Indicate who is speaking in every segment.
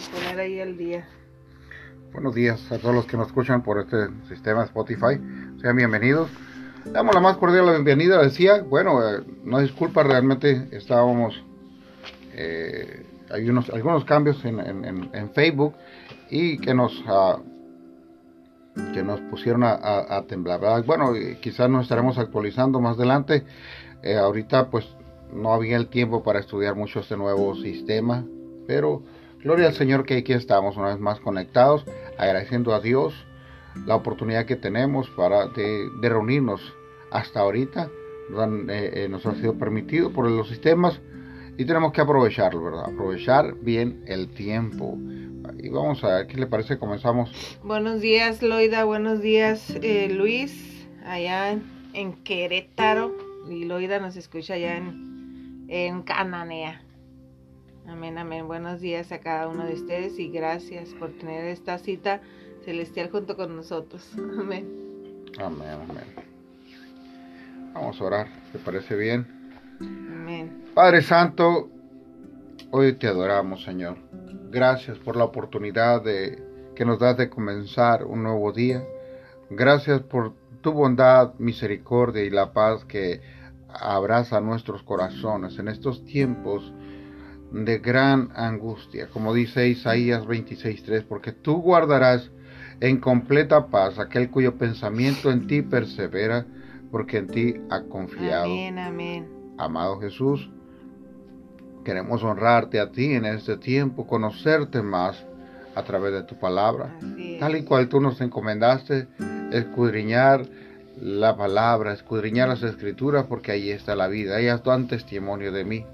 Speaker 1: poner ahí el día.
Speaker 2: Buenos días a todos los que nos escuchan por este sistema Spotify. Sean bienvenidos. Damos la más cordial bienvenida. Decía, bueno, eh, no disculpa, realmente estábamos. Eh, hay unos, algunos cambios en, Facebook y que nos. Uh, que nos pusieron a, temblar. Bueno, quizás nos estaremos actualizando más adelante. Eh, ahorita pues no había el tiempo para estudiar mucho este nuevo sistema, pero gloria al Señor que aquí estamos una vez más conectados, agradeciendo a Dios la oportunidad que tenemos para de, reunirnos hasta ahorita. Eh, eh, nos ha sido permitido por los sistemas y tenemos que aprovecharlo, ¿verdad? Aprovechar bien el tiempo. Y vamos a ver qué le parece, comenzamos.
Speaker 1: Buenos días, Loida, buenos días, eh, Luis, allá en, Querétaro. Y Loida nos escucha allá en, en Cananea. Amén, amén. Buenos días a cada uno de ustedes y gracias por tener esta cita celestial junto con nosotros. Amén.
Speaker 2: Amén, amén. Vamos a orar, ¿te parece bien?
Speaker 1: Amén.
Speaker 2: Padre Santo, hoy te adoramos, Señor. Gracias por la oportunidad de, que nos das de comenzar un nuevo día. Gracias por tu bondad, misericordia y la paz que abraza nuestros corazones en estos tiempos de gran angustia, como dice Isaías 26:3, porque tú guardarás en completa paz aquel cuyo pensamiento en ti persevera, porque en ti ha confiado.
Speaker 1: Amén, amén.
Speaker 2: Amado Jesús, queremos honrarte a ti en este tiempo, conocerte más a través de tu palabra, tal y cual tú nos encomendaste, escudriñar la palabra, escudriñar las escrituras, porque ahí está la vida, ellas dan testimonio de mí.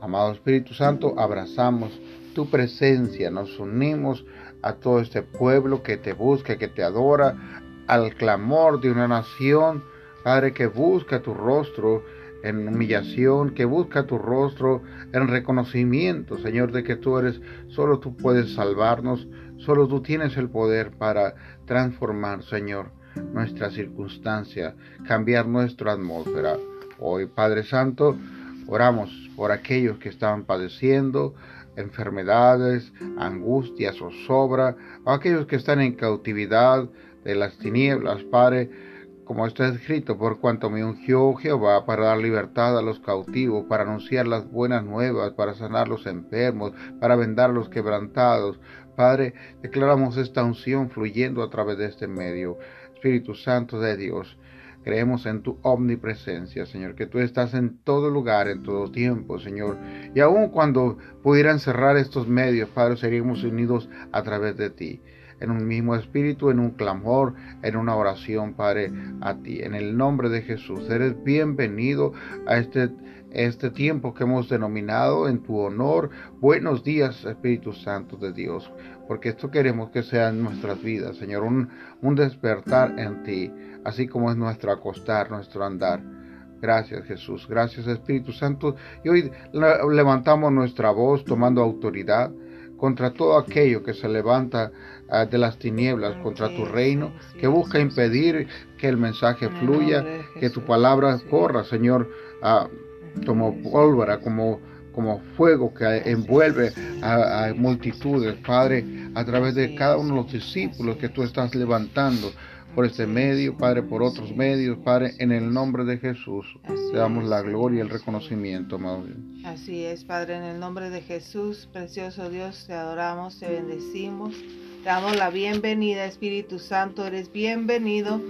Speaker 2: Amado Espíritu Santo, abrazamos tu presencia, nos unimos a todo este pueblo que te busca, que te adora, al clamor de una nación, Padre, que busca tu rostro en humillación, que busca tu rostro en reconocimiento, Señor, de que tú eres, solo tú puedes salvarnos, solo tú tienes el poder para transformar, Señor, nuestra circunstancia, cambiar nuestra atmósfera. Hoy, Padre Santo, oramos por aquellos que estaban padeciendo enfermedades, angustias, o sobra, o aquellos que están en cautividad de las tinieblas, Padre, como está escrito, por cuanto me ungió Jehová para dar libertad a los cautivos, para anunciar las buenas nuevas, para sanar los enfermos, para vendar los quebrantados. Padre, declaramos esta unción fluyendo a través de este medio. Espíritu Santo de Dios, Creemos en tu omnipresencia, Señor, que tú estás en todo lugar, en todo tiempo, Señor. Y aun cuando pudieran cerrar estos medios, Padre, seríamos unidos a través de ti. En un mismo espíritu, en un clamor, en una oración, Padre, a ti. En el nombre de Jesús, eres bienvenido a este este tiempo que hemos denominado en tu honor. Buenos días, Espíritu Santo de Dios, porque esto queremos que sea en nuestras vidas, Señor, un, un despertar en ti, así como es nuestro acostar, nuestro andar. Gracias Jesús, gracias Espíritu Santo. Y hoy levantamos nuestra voz tomando autoridad contra todo aquello que se levanta ah, de las tinieblas, contra tu reino, que busca impedir que el mensaje fluya, que tu palabra corra, Señor. a como pólvora, como, como fuego que envuelve a, multitudes, Padre, a través de cada uno de los discípulos que tú estás levantando por este medio, Padre, por otros medios, Padre, en el nombre de Jesús. te damos la gloria y el reconocimiento, amado
Speaker 1: Así es, Padre, en el nombre de Jesús, precioso Dios, te adoramos, te bendecimos, te damos la bienvenida, Espíritu Santo, eres bienvenido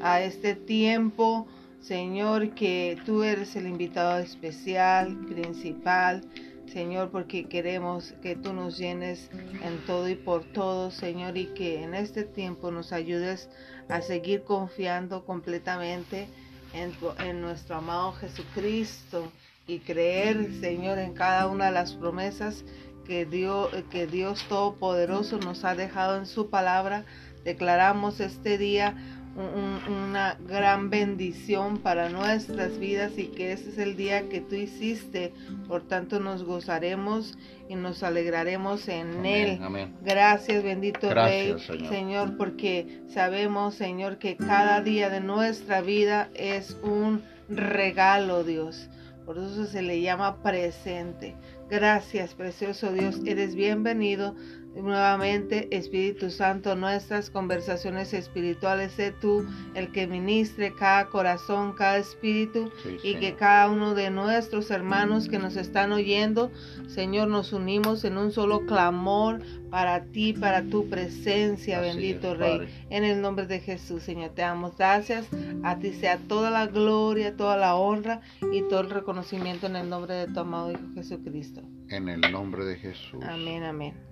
Speaker 1: a este tiempo Señor, que tú eres el invitado especial, principal, Señor, porque queremos que tú nos llenes en todo y por todo, Señor, y que en este tiempo nos ayudes a seguir confiando completamente en, en nuestro amado Jesucristo y creer, Señor, en cada una de las promesas que Dios, que Dios Todopoderoso nos ha dejado en su palabra. Declaramos este día una gran bendición para nuestras vidas y que ese es el día que tú hiciste. Por tanto, nos gozaremos y nos alegraremos en él. Gracias, bendito Rey, señor. porque sabemos, Señor, que cada día de nuestra vida es un regalo, Dios. Por eso se le llama presente. Gracias, precioso Dios. Eres bienvenido nuevamente, Espíritu Santo, nuestras conversaciones espirituales. Sé tú el que ministre cada corazón, cada espíritu y que cada uno de nuestros hermanos que nos están oyendo, Señor, nos unimos en un solo clamor para ti, para tu presencia, bendito Rey. En el nombre de Jesús, Señor, te damos gracias. A ti sea toda la gloria, toda la honra y todo el reconocimiento en el nombre de tu amado Hijo Jesucristo.
Speaker 2: En el nombre de Jesús.
Speaker 1: Amén, amén.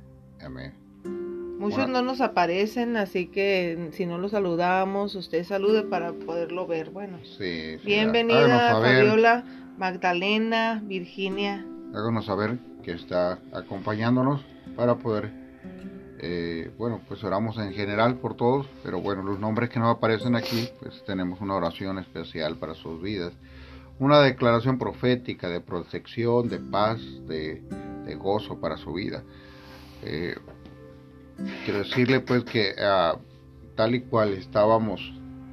Speaker 1: Muchos no nos aparecen, así que si no los saludamos, usted salude para poderlo ver. Bueno,
Speaker 2: sí,
Speaker 1: bienvenida Fabiola, Magdalena, Virginia.
Speaker 2: Háganos saber que está acompañándonos para poder, eh, bueno, pues oramos en general por todos, pero bueno, los nombres que nos aparecen aquí, pues tenemos una oración especial para sus vidas. Una declaración profética de protección, de paz, de, de gozo para su vida. Eh, quiero decirle pues que ah, tal y cual estábamos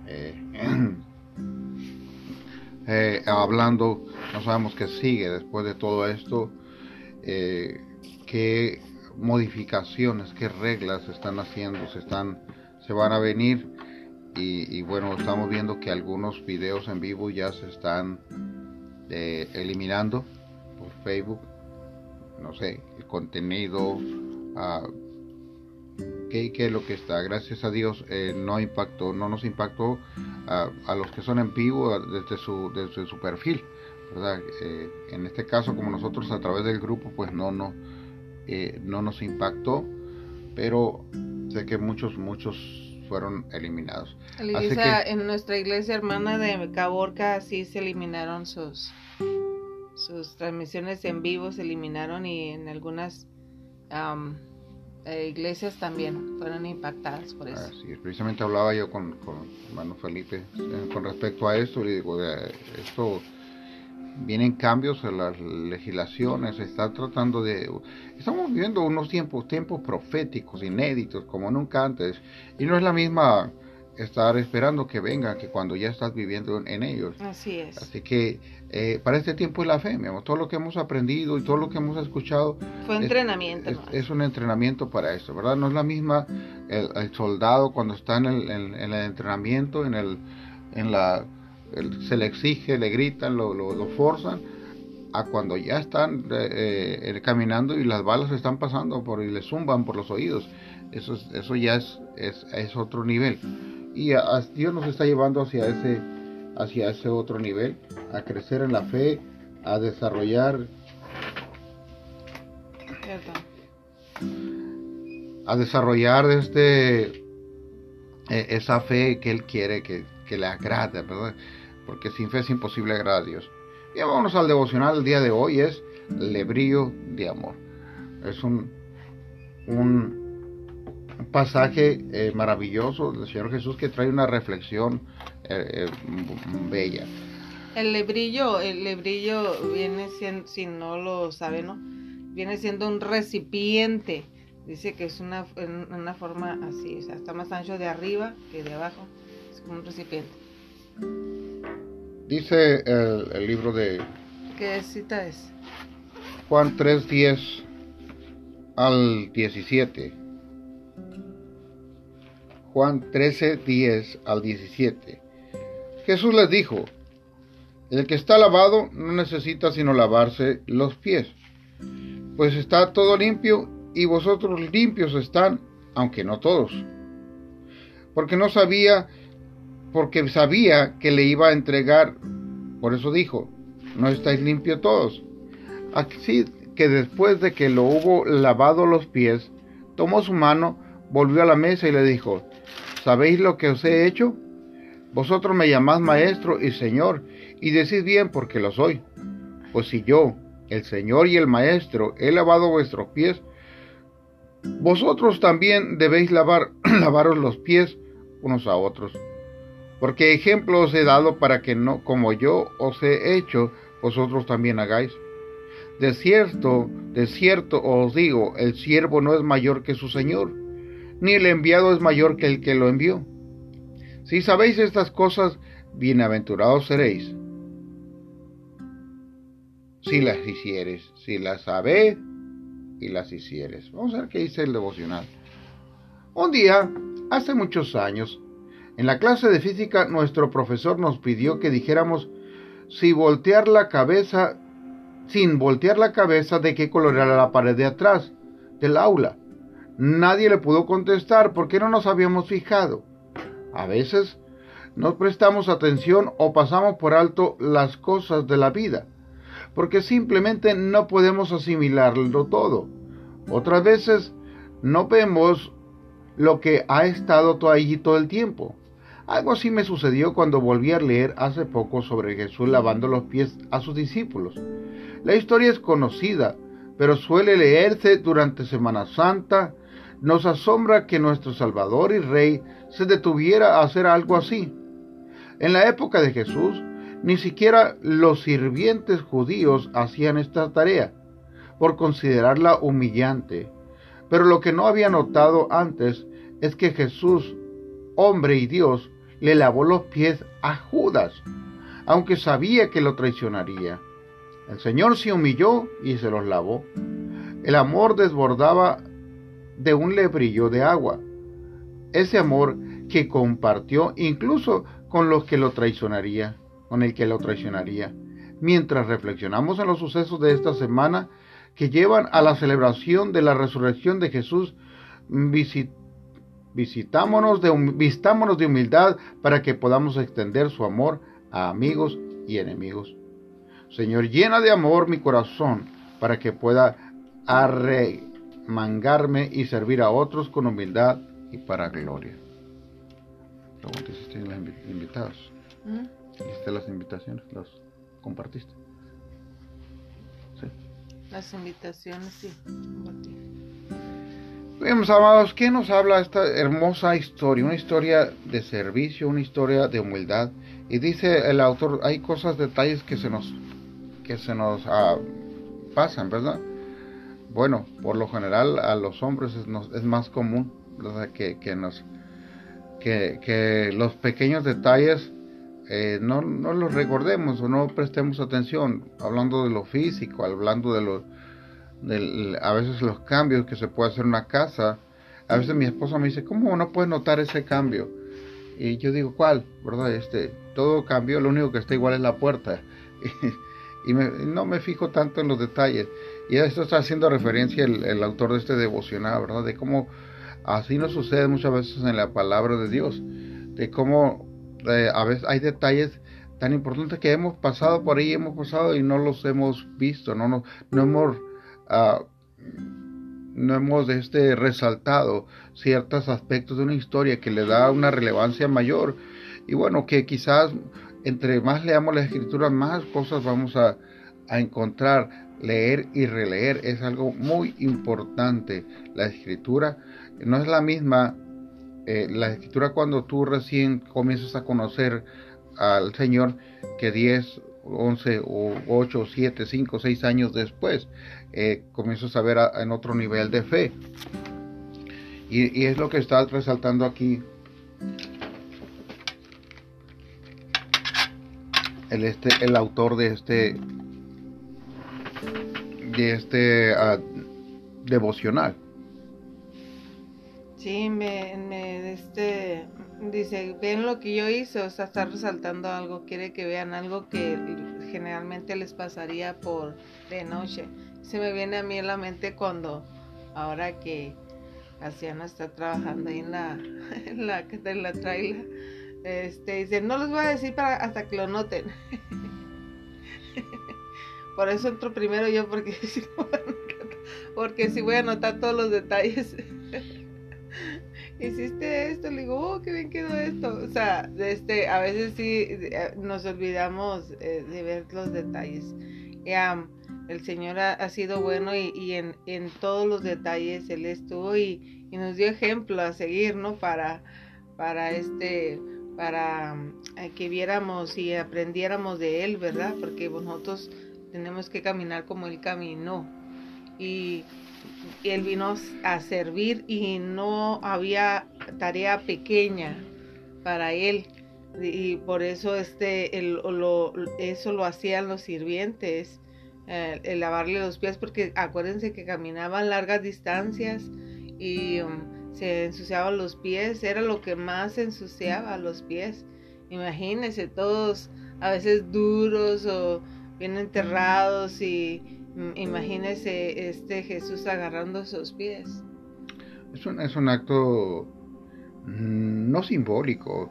Speaker 2: eh, eh, hablando, no sabemos qué sigue después de todo esto, qué modificaciones, qué reglas se están haciendo, se están, se van a venir. Y, bueno, estamos viendo que algunos videos en vivo ya se están eliminando por Facebook, no sé, el contenido ¿qué, es lo que está? Gracias a Dios eh, no impactó, no nos impactó a los que son en vivo desde su, desde su perfil. ¿verdad? Eh, en este caso, como nosotros a través del grupo, pues no, no, eh, no nos impactó, pero sé que muchos, muchos fueron eliminados.
Speaker 1: en nuestra iglesia hermana de Caborca sí se eliminaron sus sus transmisiones en vivo se eliminaron y en algunas eh, iglesias también fueron impactadas por eso.
Speaker 2: precisamente hablaba yo con, con hermano Felipe eh, con respecto a esto, le digo, esto vienen cambios en las legislaciones, se está tratando de... Estamos viviendo unos tiempos, tiempos proféticos, inéditos, como nunca antes, y no es la misma estar esperando que vengan que cuando ya estás viviendo en, ellos.
Speaker 1: Así es.
Speaker 2: Así que eh, para este tiempo es la fe, mi amor. Todo lo que hemos aprendido y todo lo que hemos escuchado.
Speaker 1: Fue entrenamiento.
Speaker 2: Es, un entrenamiento para eso, ¿verdad? No es la misma el, soldado cuando está en el, el, entrenamiento, en el, en la, se le exige, le gritan, lo, lo, forzan, a cuando ya están eh, eh, caminando y las balas están pasando por y le zumban por los oídos. Eso, eso ya es, es, es otro nivel y Dios nos está llevando hacia ese, hacia ese otro nivel, a crecer en la fe, a desarrollar a desarrollar este e, esa fe que él quiere que, le agrade, ¿verdad? Porque sin fe es imposible agradar a Dios. Y vamos al devocional del día de hoy, es lebrío de amor. Es un, un pasaje eh, maravilloso del Señor Jesús que trae una reflexión eh, eh, bella.
Speaker 1: El lebrillo, el lebrillo viene siendo, si no lo sabe, ¿no? Viene siendo un recipiente. Dice que es una, una forma así, o sea, está más ancho de arriba que de abajo. Es como un recipiente.
Speaker 2: Dice el, el libro de...
Speaker 1: ¿Qué cita es?
Speaker 2: Juan 3, 10 al 17. Juan 13, 10 al 17. Jesús les dijo, el que está lavado no necesita sino lavarse los pies, pues está todo limpio y vosotros limpios están, aunque no todos. Porque no sabía, porque sabía que le iba a entregar, por eso dijo, no estáis limpios todos. Así que después de que lo hubo lavado los pies, tomó su mano, volvió a la mesa y le dijo, ¿Sabéis lo que os he hecho? Vosotros me llamás maestro y señor, y decís bien porque lo soy. Pues si yo, el señor y el maestro, he lavado vuestros pies, vosotros también debéis lavar, lavaros los pies unos a otros. Porque ejemplo os he dado para que no, como yo os he hecho, vosotros también hagáis. De cierto, de cierto os digo, el siervo no es mayor que su señor ni el enviado es mayor que el que lo envió. Si sabéis estas cosas, bienaventurados seréis. si las hicieres, si las sabes y las hicieres. Vamos a ver qué dice el devocional. Un día, hace muchos años, en la clase de física nuestro profesor nos pidió que dijéramos si voltear la cabeza, sin voltear la cabeza, de qué color era la pared de atrás del aula. Nadie le pudo contestar porque no nos habíamos fijado. A veces no prestamos atención o pasamos por alto las cosas de la vida, porque simplemente no podemos asimilarlo todo. Otras veces no vemos lo que ha estado ahí todo el tiempo. Algo así me sucedió cuando volví a leer hace poco sobre Jesús lavando los pies a sus discípulos. La historia es conocida, pero suele leerse durante Semana Santa. Nos asombra que nuestro Salvador y Rey se detuviera a hacer algo así. En la época de Jesús, ni siquiera los sirvientes judíos hacían esta tarea, por considerarla humillante. Pero lo que no había notado antes es que Jesús, hombre y Dios, le lavó los pies a Judas, aunque sabía que lo traicionaría. El Señor se humilló y se los lavó. El amor desbordaba de un lebrillo de agua. Ese amor que compartió incluso con los que lo traicionaría, con el que lo traicionaría. Mientras reflexionamos en los sucesos de esta semana que llevan a la celebración de la resurrección de Jesús, visitámonos de, de humildad para que podamos extender su amor a amigos y enemigos. Señor, llena de amor mi corazón para que pueda arremangarme y servir a otros con humildad y para gloria hiciste las invitados. ¿Mm? ¿Hiciste las invitaciones? ¿Las compartiste?
Speaker 1: Sí. Las invitaciones, sí.
Speaker 2: Bien, amados, ¿qué nos habla esta hermosa historia? Una historia de servicio, una historia de humildad. Y dice el autor, hay cosas, detalles que se nos, que se nos ah, pasan, ¿verdad? Bueno, por lo general a los hombres es, es más común Que, que nos que, los pequeños detalles eh, no, los recordemos o no prestemos atención, hablando de lo físico, hablando de lo, a veces los cambios que se puede hacer en una casa. A veces mi esposa me dice, ¿cómo no puedes notar ese cambio? Y yo digo, ¿cuál? ¿Verdad? Este, todo cambió, lo único que está igual es la puerta. y no me fijo tanto en los detalles. Y a esto está haciendo referencia el, autor de este devocional, ¿verdad? De cómo Así nos sucede muchas veces en la palabra de Dios, de cómo eh, a veces hay detalles tan importantes que hemos pasado por ahí, hemos pasado y no los hemos visto, no, no, no hemos, uh, no hemos este, resaltado ciertos aspectos de una historia que le da una relevancia mayor. Y bueno, que quizás entre más leamos la escritura, más cosas vamos a, a encontrar. Leer y releer es algo muy importante. La escritura no es la misma eh, la escritura cuando tú recién comienzas a conocer al Señor que 10, 11 o 8, 7, 5, 6 años después eh, comienzas a ver en otro nivel de fe. Y, es lo que está resaltando aquí el, este, el autor de este de este ah, devocional.
Speaker 1: Sí, me, este, dice, ven lo que yo hice, o sea, está resaltando algo, quiere que vean algo que generalmente les pasaría por de noche. Se me viene a mí en la mente cuando, ahora que Asiana está trabajando ahí en la, en la, en la trailer, este, dice, no les voy a decir para hasta que lo noten. Por eso entro primero yo, porque si, porque si voy a anotar todos los detalles hiciste esto, le digo, oh, qué bien quedó esto. O sea, este, a veces sí eh, nos olvidamos eh, de ver los detalles. el Señor ha, sido bueno y, en, todos los detalles Él estuvo y, nos dio ejemplo a seguir, ¿no? Para, para este, para eh, que viéramos y aprendiéramos de Él, ¿verdad? Porque nosotros tenemos que caminar como Él caminó. Y él vino a servir y no había tarea pequeña para él y por eso este lo, eso lo hacían los sirvientes el, lavarle los pies, porque acuérdense que caminaban largas distancias y um, se ensuciaban los pies, era lo que más ensuciaba los pies. Imagínense, todos a veces duros o bien enterrados y imagínense este Jesús agarrando sus pies.
Speaker 2: Es un, es un acto mm, no simbólico,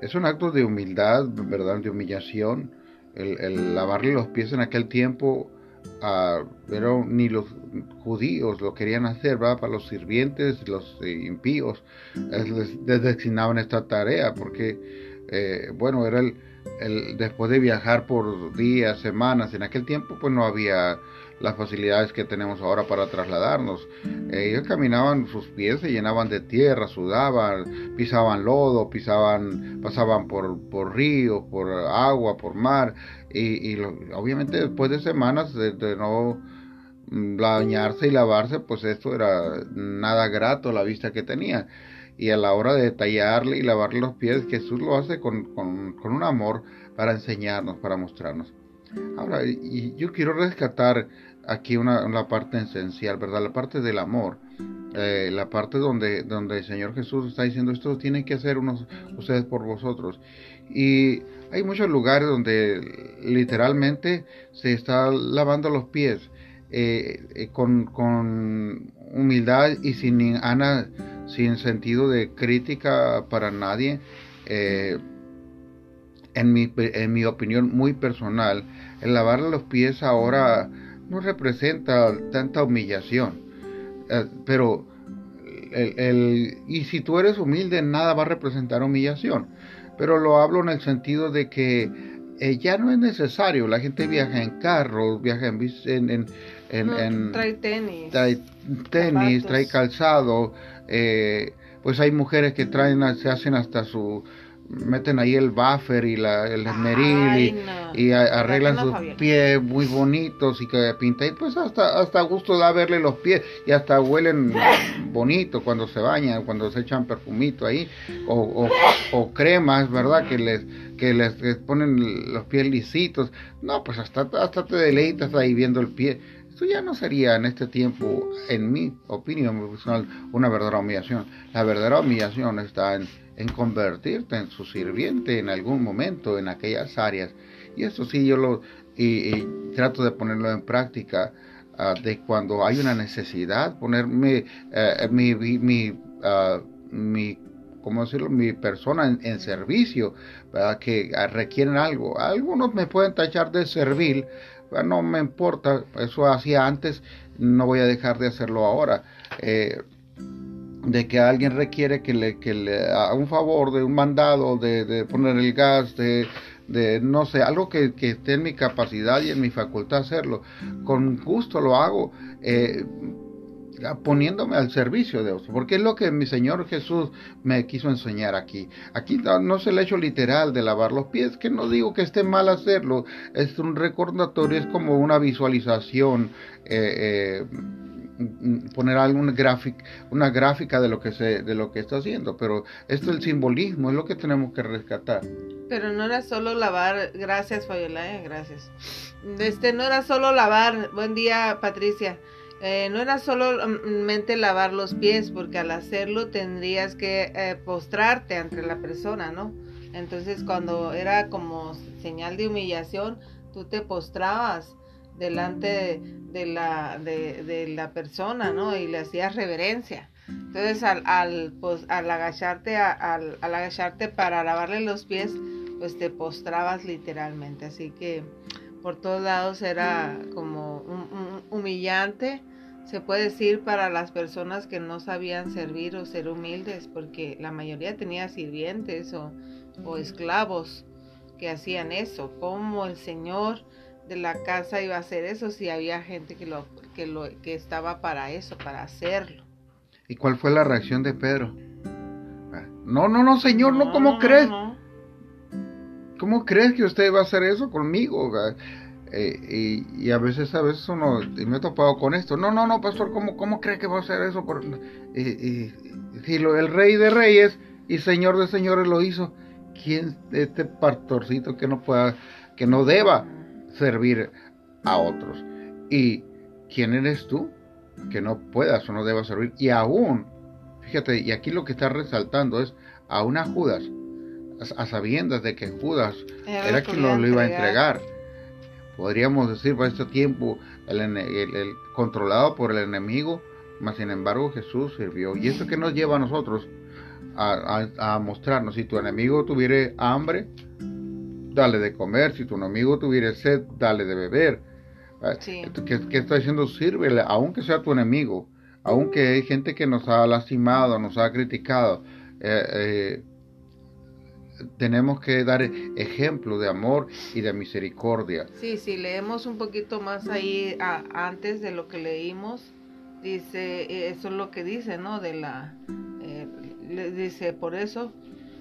Speaker 2: es un acto de humildad, ¿verdad? De humillación. El, lavarle los pies en aquel tiempo, pero ni los judíos lo querían hacer. Para los sirvientes, los eh, impíos, les, designaban esta tarea, porque, eh, bueno, era el, el, después de viajar por días, semanas, en aquel tiempo, pues no había las facilidades que tenemos ahora para trasladarnos. Ellos caminaban, sus pies se llenaban de tierra, sudaban, pisaban lodo, pisaban, pasaban por, por ríos, por agua, por mar, y, obviamente después de semanas de, no bañarse y lavarse, pues esto era nada grato la vista que tenía. Y a la hora de tallarle y lavarle los pies, Jesús lo hace con, con, un amor para enseñarnos, para mostrarnos. Ahora, y yo quiero rescatar aquí una, parte esencial, ¿verdad? La parte del amor. Eh, la parte donde, donde el Señor Jesús está diciendo esto tienen que hacer unos, ustedes por vosotros. Y hay muchos lugares donde literalmente se está lavando los pies eh, eh, con, con, humildad y sin, sin sentido de crítica para nadie. en, mi, en mi opinión muy personal, el lavarle los pies ahora no representa tanta humillación. Eh, pero, el, y si tú eres humilde, nada va a representar humillación. Pero lo hablo en el sentido de que eh, ya no es necesario. La gente viaja en carros, viaja en... en,
Speaker 1: en, trae tenis.
Speaker 2: Trae tenis, trae calzado. Eh, pues hay mujeres que traen, se hacen hasta su meten ahí el buffer y la, el esmeril y, arreglan sus pies muy bonitos y que pintan y pues hasta hasta gusto da verle los pies. Y hasta huelen bonito cuando se bañan cuando se echan perfumito ahí. O, o, cremas verdad que les que les, ponen los pies lisitos. No pues hasta hasta te deleitas ahí viendo el pie. Esto ya no sería en este tiempo, en mi opinión personal, una verdadera humillación. La verdadera humillación está en, en convertirte en su sirviente en algún momento en aquellas áreas. Y eso sí, yo lo trato de ponerlo en práctica ah, de cuando hay una necesidad, ponerme eh, mi, mi, uh, mi ¿cómo decirlo? mi persona en, servicio, que ah, requieren algo. Algunos me pueden tachar de servil, no me importa, eso hacía antes, no voy a dejar de hacerlo ahora. Eh, de que alguien requiere que le, que le haga un favor de un mandado, de, poner el gas, de, de no sé, algo que, esté en mi capacidad y en mi facultad hacerlo. Con gusto lo hago, eh, poniéndome al servicio de otros, porque es lo que mi Señor Jesús me quiso enseñar aquí. Aquí no, es el hecho literal de lavar los pies, que no digo que esté mal hacerlo, es un recordatorio, es como una visualización. Eh, eh, poner alguna gráfica, una gráfica de lo que se, de lo que está haciendo, pero esto es el simbolismo, es lo que tenemos que rescatar.
Speaker 1: Pero no era solo lavar, gracias Fabiola, eh, gracias. Este no era solo lavar, buen día Patricia. Eh, no era solamente lavar los pies, porque al hacerlo tendrías que eh, postrarte ante la persona, ¿no? Entonces cuando era como señal de humillación, tú te postrabas delante de, la, de, la persona, ¿no? Y le hacías reverencia. Entonces, al, al, pues, al agacharte, al, agacharte para lavarle los pies, pues te postrabas literalmente. Así que por todos lados era como humillante, se puede decir, para las personas que no sabían servir o ser humildes, porque la mayoría tenía sirvientes o, o esclavos que hacían eso. Como el Señor de la casa iba a hacer eso si había gente que lo que lo que estaba para eso, para hacerlo.
Speaker 2: ¿Y cuál fue la reacción de Pedro? Ah, no, no, no, señor, no, ¿cómo crees? ¿Cómo crees que usted va a hacer eso conmigo? Eh, y, a veces, a veces uno, y me he topado con esto, no, no, no, pastor, ¿cómo, cómo cree que va a hacer eso? Por, y, si lo, el rey de reyes y señor de señores lo hizo, ¿quién, este pastorcito que no pueda, que no deba servir a otros. ¿Y quién eres tú? Que no puedas o no debas servir. Y aún, fíjate, y aquí lo que está resaltando es, aún a Judas, a sabiendas de que Judas era, quien lo, iba a entregar. Podríamos decir para este tiempo, el, el, controlado por el enemigo, mas sin embargo Jesús sirvió. Y eso que nos lleva a nosotros a, a, mostrarnos, si tu enemigo tuviera hambre, dale de comer, si tu enemigo tuviera sed, dale de beber. Ah, ¿Qué, está diciendo? Sírvele, aunque sea tu enemigo, aunque hay gente que nos ha lastimado, nos ha criticado. Eh, eh, tenemos que dar ejemplo de amor y de misericordia.
Speaker 1: Sí, sí, leemos un poquito más ahí antes de lo que leímos, dice, eh, eso es lo que dice, ¿no? De la, eh, dice, por eso,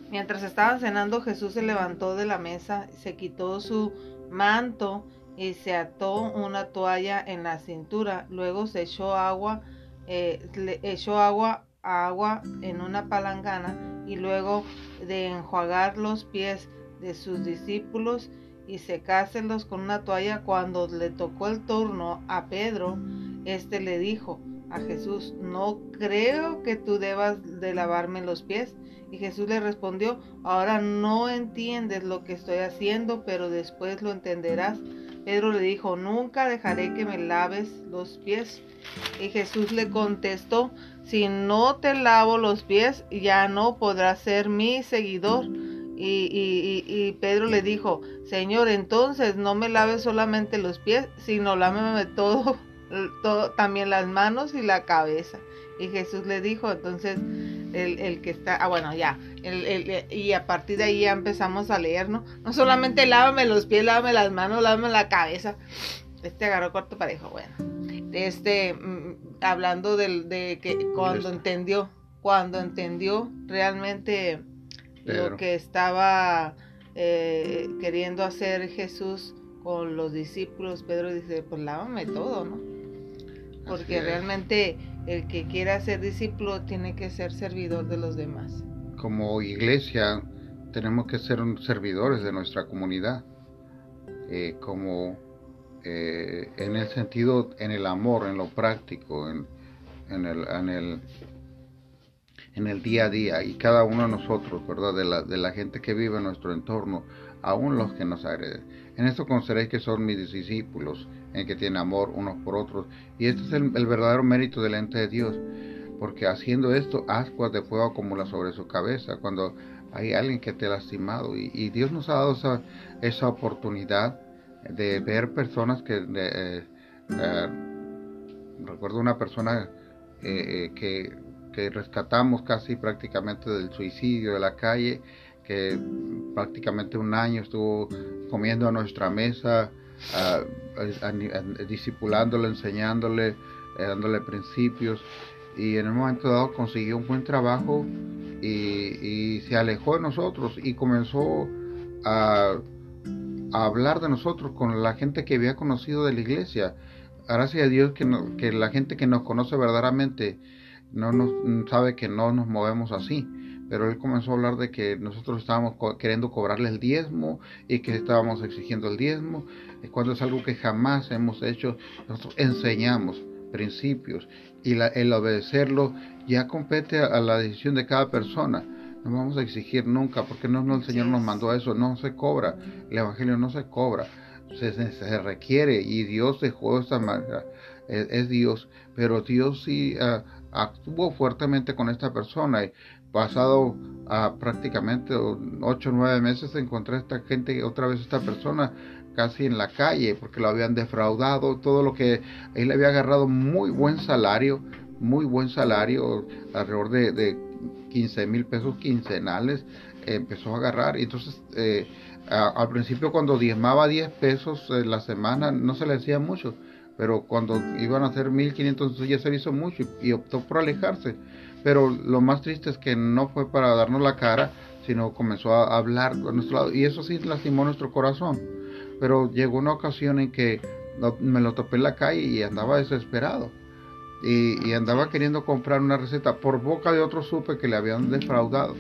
Speaker 1: mientras estaban cenando, Jesús se levantó de la mesa, se quitó su manto y se ató una toalla en la cintura, luego se echó agua, eh, le echó agua, agua en una palangana y luego de enjuagar los pies de sus discípulos y secárselos con una toalla. Cuando le tocó el turno a Pedro, éste le dijo a Jesús, no creo que tú debas de lavarme los pies. Y Jesús le respondió, ahora no entiendes lo que estoy haciendo, pero después lo entenderás. Pedro le dijo, nunca dejaré que me laves los pies. Y Jesús le contestó, si no te lavo los pies, ya no podrás ser mi seguidor. Y, Pedro le dijo, Señor, entonces no me laves solamente los pies, sino lávame todo, todo, también las manos y la cabeza. Y Jesús le dijo, entonces, el, que está, ah, bueno, ya, y a partir de ahí ya empezamos a leer, ¿no? No solamente lávame los pies, lávame las manos, lávame la cabeza. Este agarró corto parejo, bueno. Este, mm, hablando de, que cuando entendió, cuando entendió realmente lo que estaba eh, queriendo hacer Jesús con los discípulos, Pedro dice, pues lávame todo, ¿no? Porque realmente el que quiera ser discípulo tiene que ser servidor de los demás.
Speaker 2: Como iglesia tenemos que ser servidores de nuestra comunidad, eh, como eh, en el sentido, en el amor, en lo práctico, en, el, en, el, en el día a día. Y cada uno de nosotros, ¿verdad? De la, de la gente que vive en nuestro entorno, aún los que nos agreden. En esto conoceréis que son mis discípulos, en que tienen amor unos por otros. Y este es el, verdadero mérito del ente de Dios. Porque haciendo esto, ascuas de fuego acumula sobre su cabeza cuando hay alguien que te ha lastimado. Y, Dios nos ha dado esa, esa oportunidad de ver personas que eh, eh, recuerdo una persona eh, que, que, rescatamos casi prácticamente del suicidio de la calle que prácticamente un año estuvo comiendo a nuestra mesa disipulándole enseñándole dándole principios y en el momento dado consiguió un buen trabajo y, se alejó de nosotros y comenzó a a hablar de nosotros con la gente que había conocido de la iglesia. Gracias a Dios que la gente que nos conoce verdaderamente no nos sabe que no nos movemos así. Pero él comenzó a hablar de que nosotros estábamos queriendo cobrarle el diezmo y que estábamos exigiendo el diezmo, cuando es algo que jamás hemos hecho. Nosotros enseñamos principios y el obedecerlo ya compete a la decisión de cada persona no vamos a exigir nunca, porque no, no el Señor nos mandó a eso, no se cobra, el Evangelio no se cobra, se, se, requiere y Dios dejó de esta manera, es, Dios, pero Dios sí uh, actuó fuertemente con esta persona y pasado a prácticamente ocho o nueve meses encontré a esta gente, otra vez esta persona casi en la calle porque lo habían defraudado, todo lo que él había agarrado muy buen salario, muy buen salario, alrededor de 15 mil pesos quincenales, empezó a agarrar. Y entonces, eh, al principio cuando diezmaba 10 pesos en la semana, no se le hacía mucho. Pero cuando iban a hacer 1500, ya se hizo mucho y, optó por alejarse. Pero lo más triste es que no fue para darnos la cara, sino comenzó a hablar a nuestro lado. Y eso sí lastimó nuestro corazón. Pero llegó una ocasión en que me lo topé en la calle y andaba desesperado y, andaba queriendo comprar una receta. Por boca de otro supe que le habían defraudado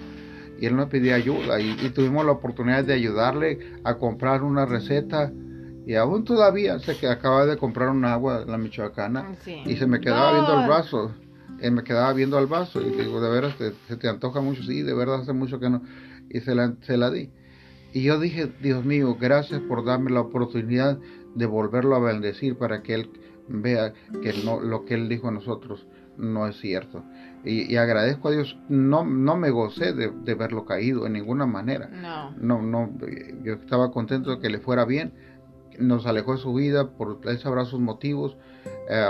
Speaker 2: y él me pedía ayuda y, tuvimos la oportunidad de ayudarle a comprar una receta Y aún todavía sé que acaba de comprar un agua la michoacana y se me quedaba viendo el vaso. Y me quedaba viendo al vaso y digo, de veras, se te antoja mucho, sí, de verdad hace mucho que no. Y se la, se la di. Y yo dije, Dios mío, gracias por darme la oportunidad de volverlo a bendecir para que Él vea que no, lo que Él dijo a nosotros no es cierto. Y, agradezco a Dios, no, no me gocé de, verlo caído en ninguna manera. No. no. No, yo estaba contento de que le fuera bien. Nos alejó de su vida por él sabrá sus motivos. Eh,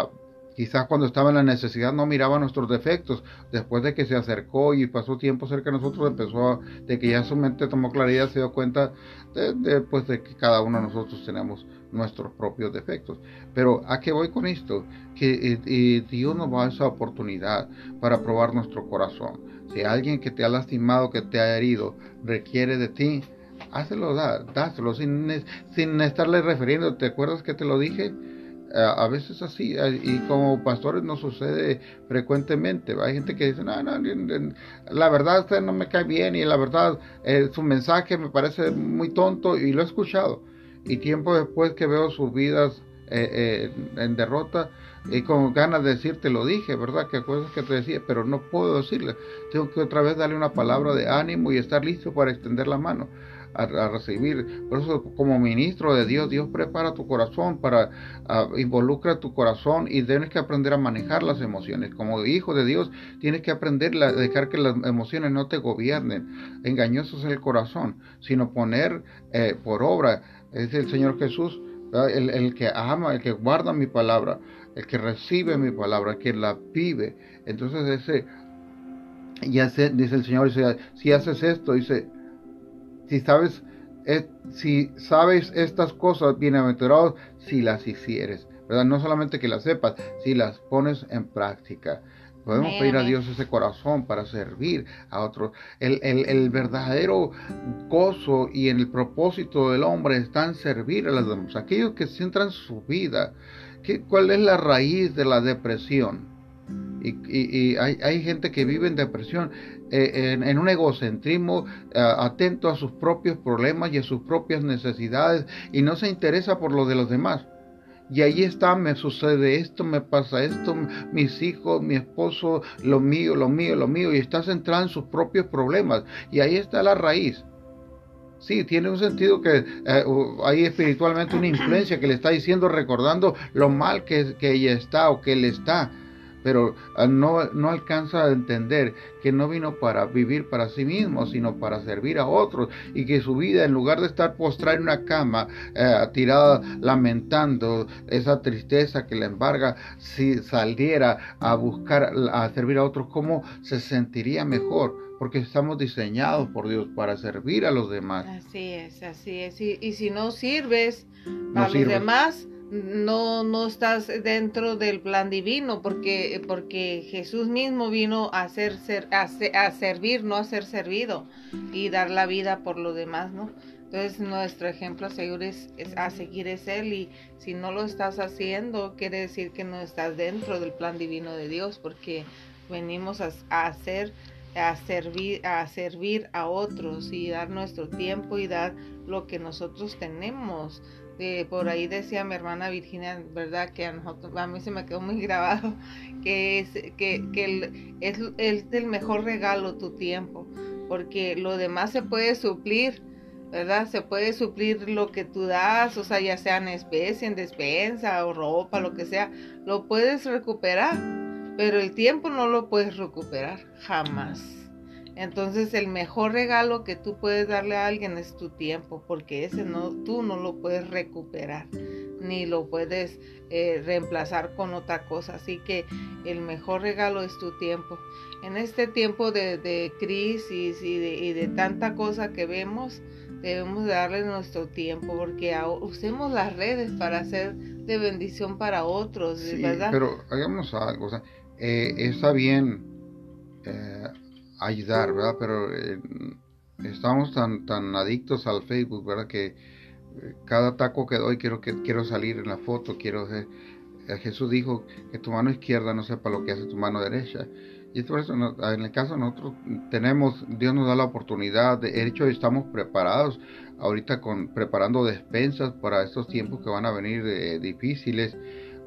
Speaker 2: Quizás cuando estaba en la necesidad no miraba nuestros defectos. Después de que se acercó y pasó tiempo cerca de nosotros, empezó de que ya su mente tomó claridad, se dio cuenta de, pues, de que cada uno de nosotros tenemos nuestros propios defectos. Pero ¿a qué voy con esto? Que Dios nos va a esa oportunidad para probar nuestro corazón. Si alguien que te ha lastimado, que te ha herido, requiere de ti, hazlo, da, dáselo, sin, sin estarle refiriendo. ¿Te acuerdas que te lo dije? a veces así, y como pastores nos sucede frecuentemente. Hay gente que dice, no, no, la verdad usted no me cae bien y la verdad eh, su mensaje me parece muy tonto y lo he escuchado. Y tiempo después que veo sus vidas eh, eh, en derrota y con ganas de decirte lo dije, ¿verdad? Que cosas que te decía, pero no puedo decirle. Tengo que otra vez darle una palabra de ánimo y estar listo para extender la mano a, recibir. Por eso como ministro de Dios, Dios prepara tu corazón para involucrar tu corazón y tienes que aprender a manejar las emociones. Como hijo de Dios, tienes que aprender a dejar que las emociones no te gobiernen. Engañoso es el corazón, sino poner eh, por obra. Es el Señor Jesús, el, el que ama, el que guarda mi palabra, el que recibe mi palabra, el que la vive. Entonces ese ya dice el Señor, si haces esto, dice, si sabes, eh, si sabes estas cosas, bienaventurados si las hicieres, ¿verdad? No solamente que las sepas, si las pones en práctica. Podemos pedir a Dios ese corazón para servir a otros. El, el, verdadero gozo y el propósito del hombre está en servir a los demás. Aquellos que centran su vida. ¿qué, ¿Cuál es la raíz de la depresión? Y, y, hay, hay, gente que vive en depresión eh, en, un egocentrismo eh, atento a sus propios problemas y a sus propias necesidades y no se interesa por lo de los demás. Y ahí está, me sucede esto, me pasa esto, mis hijos, mi esposo, lo mío, lo mío, lo mío, y está centrado en sus propios problemas. Y ahí está la raíz. Sí, tiene un sentido que eh, hay espiritualmente una influencia que le está diciendo, recordando lo mal que, que ella está o que él está pero ah, no, no, alcanza a entender que no vino para vivir para sí mismo, sino para servir a otros y que su vida, en lugar de estar postrada en una cama, eh, tirada lamentando esa tristeza que le embarga, si saliera a buscar, a servir a otros, ¿cómo se sentiría mejor? porque estamos diseñados por Dios para servir a los demás.
Speaker 1: Así es, así es. Y, si no sirves a los demás, no, no estás dentro del plan divino, porque, porque Jesús mismo vino a, hacer, ser, a, servir, no a ser servido, y dar la vida por lo demás, ¿no? Entonces nuestro ejemplo a seguir es, a seguir es Él y si no lo estás haciendo, quiere decir que no estás dentro del plan divino de Dios, porque venimos a, a hacer a servir, a servir a otros y dar nuestro tiempo y dar lo que nosotros tenemos por ahí decía mi hermana Virginia, ¿verdad? Que a, nosotros, a mí se me quedó muy grabado, que es, que, que es, el mejor regalo tu tiempo, porque lo demás se puede suplir, ¿verdad? Se puede suplir lo que tú das, o sea, ya sea en especie, en despensa o ropa, lo que sea, lo puedes recuperar, pero el tiempo no lo puedes recuperar, jamás. Entonces el mejor regalo que tú puedes darle a alguien es tu tiempo, porque ese no, tú no lo puedes recuperar, ni lo puedes eh, reemplazar con otra cosa. Así que el mejor regalo es tu tiempo. En este tiempo de, crisis y de, tanta cosa que vemos, debemos darle nuestro tiempo, porque usemos las redes para hacer de bendición para otros, ¿verdad?
Speaker 2: Pero hagamos algo, o sea, eh, está bien. Eh, ayudar, ¿verdad? Pero eh, estamos tan, tan adictos al Facebook, ¿verdad? Que eh, cada taco que doy quiero, que, quiero salir en la foto, quiero... Eh, Jesús dijo que tu mano izquierda no sepa lo que hace tu mano derecha. Y por eso en el caso nosotros tenemos, Dios nos da la oportunidad, de hecho estamos preparados ahorita con preparando despensas para estos tiempos que van a venir eh, difíciles.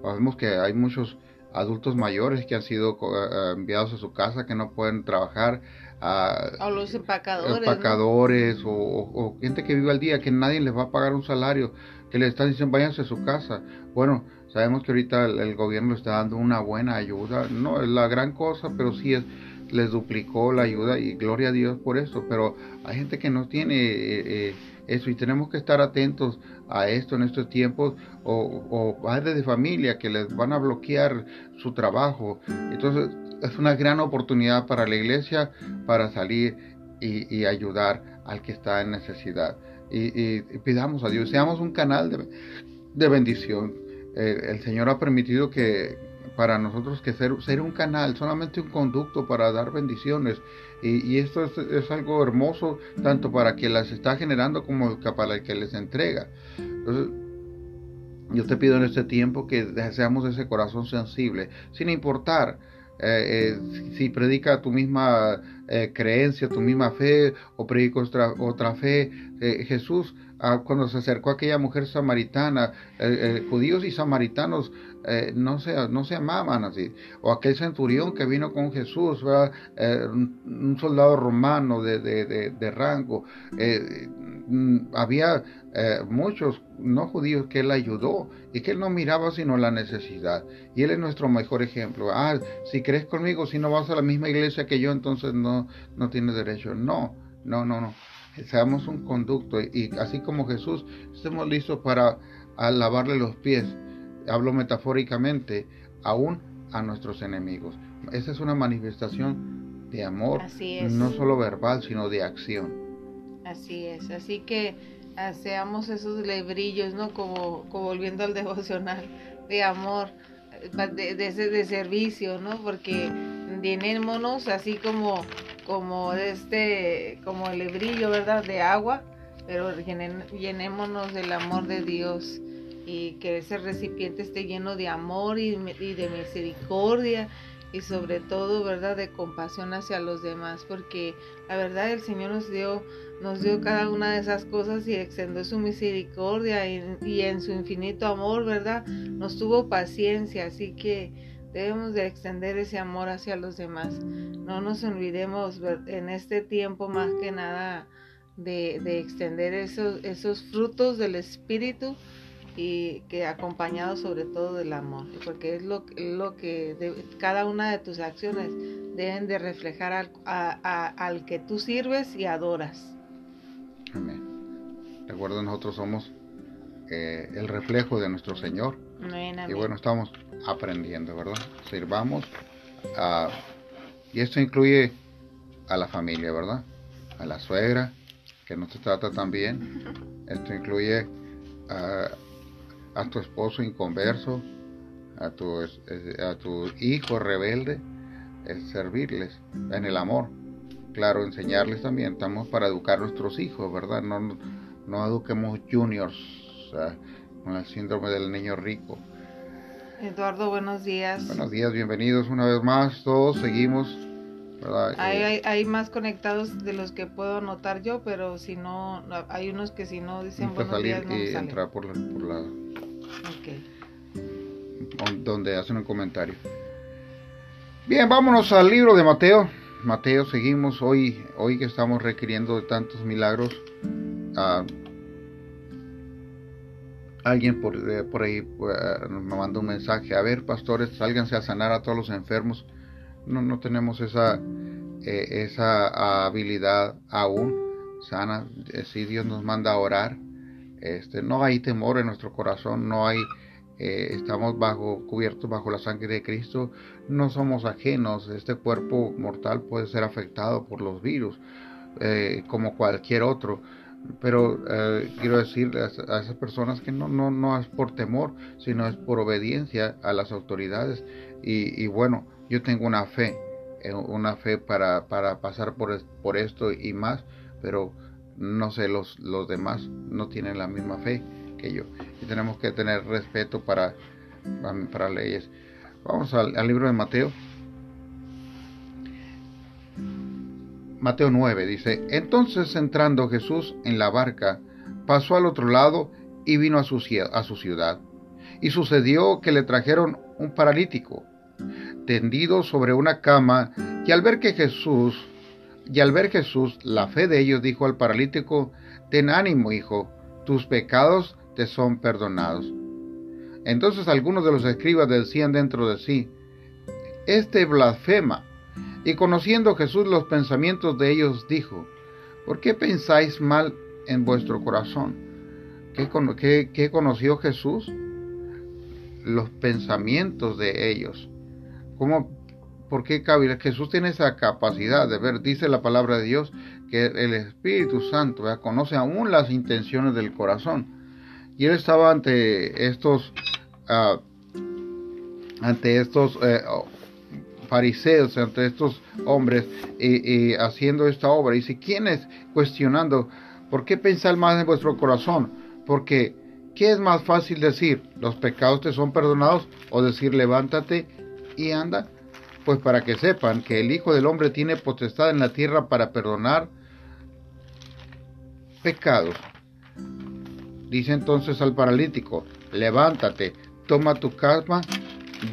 Speaker 2: Sabemos que hay muchos adultos mayores que han sido eh, enviados a su casa que no pueden trabajar
Speaker 1: a, los empacadores,
Speaker 2: empacadores o, gente que vive al día que nadie les va a pagar un salario que le están diciendo váyanse a su casa bueno sabemos que ahorita el, gobierno está dando una buena ayuda no es la gran cosa pero sí es les duplicó la ayuda y gloria a Dios por eso pero hay gente que no tiene eh, eh, eso y tenemos que estar atentos a esto en estos tiempos o, o padres de familia que les van a bloquear su trabajo entonces es una gran oportunidad para la iglesia para salir y, ayudar al que está en necesidad. Y, pidamos a Dios, seamos un canal de, bendición. el Señor ha permitido que para nosotros que ser, ser un canal, solamente un conducto para dar bendiciones. Y, esto es, algo hermoso, tanto para quien las está generando como para el que les entrega. Entonces, yo te pido en este tiempo que seamos ese corazón sensible, sin importar eh, eh, si predica tu misma eh, creencia, tu misma fe, o predica otra, otra fe. Jesús, cuando se acercó aquella mujer samaritana, judíos y samaritanos no, se, no se amaban así. O aquel centurión que vino con Jesús, un, soldado romano de, de, de rango. Mm, había eh, muchos no judíos que él ayudó y que él no miraba sino la necesidad. Y él es nuestro mejor ejemplo. Ah, si crees conmigo, si no vas a la misma iglesia que yo, entonces no, no tienes derecho. No, no, no, no. Seamos un conducto y, así como Jesús, estemos listos para lavarle los pies. Hablo metafóricamente, aún a nuestros enemigos. Esa es una manifestación de amor, no solo verbal, sino de acción.
Speaker 1: Así es, así que seamos esos lebrillos, ¿no? Como, como volviendo al devocional, de amor, eh, de, de, servicio, ¿no? Porque llenémonos así como, como este, como el lebrillo, ¿verdad? De agua, pero llenémonos del amor de Dios y que ese recipiente esté lleno de amor y, y de misericordia y sobre todo, ¿verdad?, de compasión hacia los demás, porque la verdad el Señor nos dio nos dio cada una de esas cosas y extendió su misericordia y, en su infinito amor, ¿verdad? Nos tuvo paciencia, así que debemos de extender ese amor hacia los demás. No nos olvidemos en este tiempo más que nada de, extender esos, esos frutos del Espíritu y que acompañado sobre todo del amor, porque es lo, lo que cada una de tus acciones deben de reflejar al, al que tú sirves y adoras.
Speaker 2: Amén. Recuerda, nosotros somos eh, el reflejo de nuestro Señor. Y bueno, estamos aprendiendo, ¿verdad? Sirvamos. A, y esto incluye a la familia, ¿verdad? A la suegra, que no te trata tan bien. Esto incluye a, a tu esposo inconverso, a tu, a tu hijo rebelde, es servirles en el amor claro, enseñarles también, estamos para educar a nuestros hijos, ¿verdad? No, no eduquemos juniors con el síndrome del niño rico.
Speaker 1: Eduardo, buenos días.
Speaker 2: Buenos días, bienvenidos una vez más, todos seguimos.
Speaker 1: ¿verdad? Hay, hay, hay, más conectados de los que puedo notar yo, pero si no, hay unos que si no dicen buenos días no
Speaker 2: y entrar por la, por la donde hacen un comentario. Bien, vámonos al libro de Mateo. Mateo, seguimos hoy, hoy que estamos requiriendo de tantos milagros. Alguien por, eh, por ahí uh, me mandó un mensaje, a ver pastores, sálganse a sanar a todos los enfermos. No, no tenemos esa, eh, esa habilidad aún sana. Si Dios nos manda a orar, este, no hay temor en nuestro corazón, no hay estamos bajo cubiertos bajo la sangre de Cristo, no somos ajenos. Este cuerpo mortal puede ser afectado por los virus como cualquier otro. Pero eh, quiero decirle a, esas personas que no, no, no es por temor, sino es por obediencia a las autoridades. Y, bueno, yo tengo una fe, una fe para, para pasar por, por esto y más, pero no sé, los, los demás no tienen la misma fe yo. Y tenemos que tener respeto para, para leyes. Vamos al, libro de Mateo. Mateo 9 dice, entonces entrando Jesús en la barca, pasó al otro lado y vino a su, a su ciudad. Y sucedió que le trajeron un paralítico, tendido sobre una cama, y al ver que Jesús, y al ver Jesús la fe de ellos, dijo al paralítico, ten ánimo, hijo, tus pecados te son perdonados. Entonces algunos de los escribas decían dentro de sí, este blasfema. Y conociendo Jesús los pensamientos de ellos, dijo, ¿por qué pensáis mal en vuestro corazón? ¿Qué, conoció Jesús? Los pensamientos de ellos. ¿Cómo, ¿Por qué Jesús tiene esa capacidad de ver? Dice la palabra de Dios que el Espíritu Santo conoce aún las intenciones del corazón. Y él estaba ante estos, ah, ante estos eh, fariseos, ante estos hombres, y, haciendo esta obra. Y si quienes cuestionando, ¿por qué pensar más en vuestro corazón? Porque, ¿qué es más fácil decir? ¿Los pecados te son perdonados? O decir, levántate y anda. Pues para que sepan que el Hijo del Hombre tiene potestad en la tierra para perdonar pecados. Dice entonces al paralítico, levántate, toma tu cama,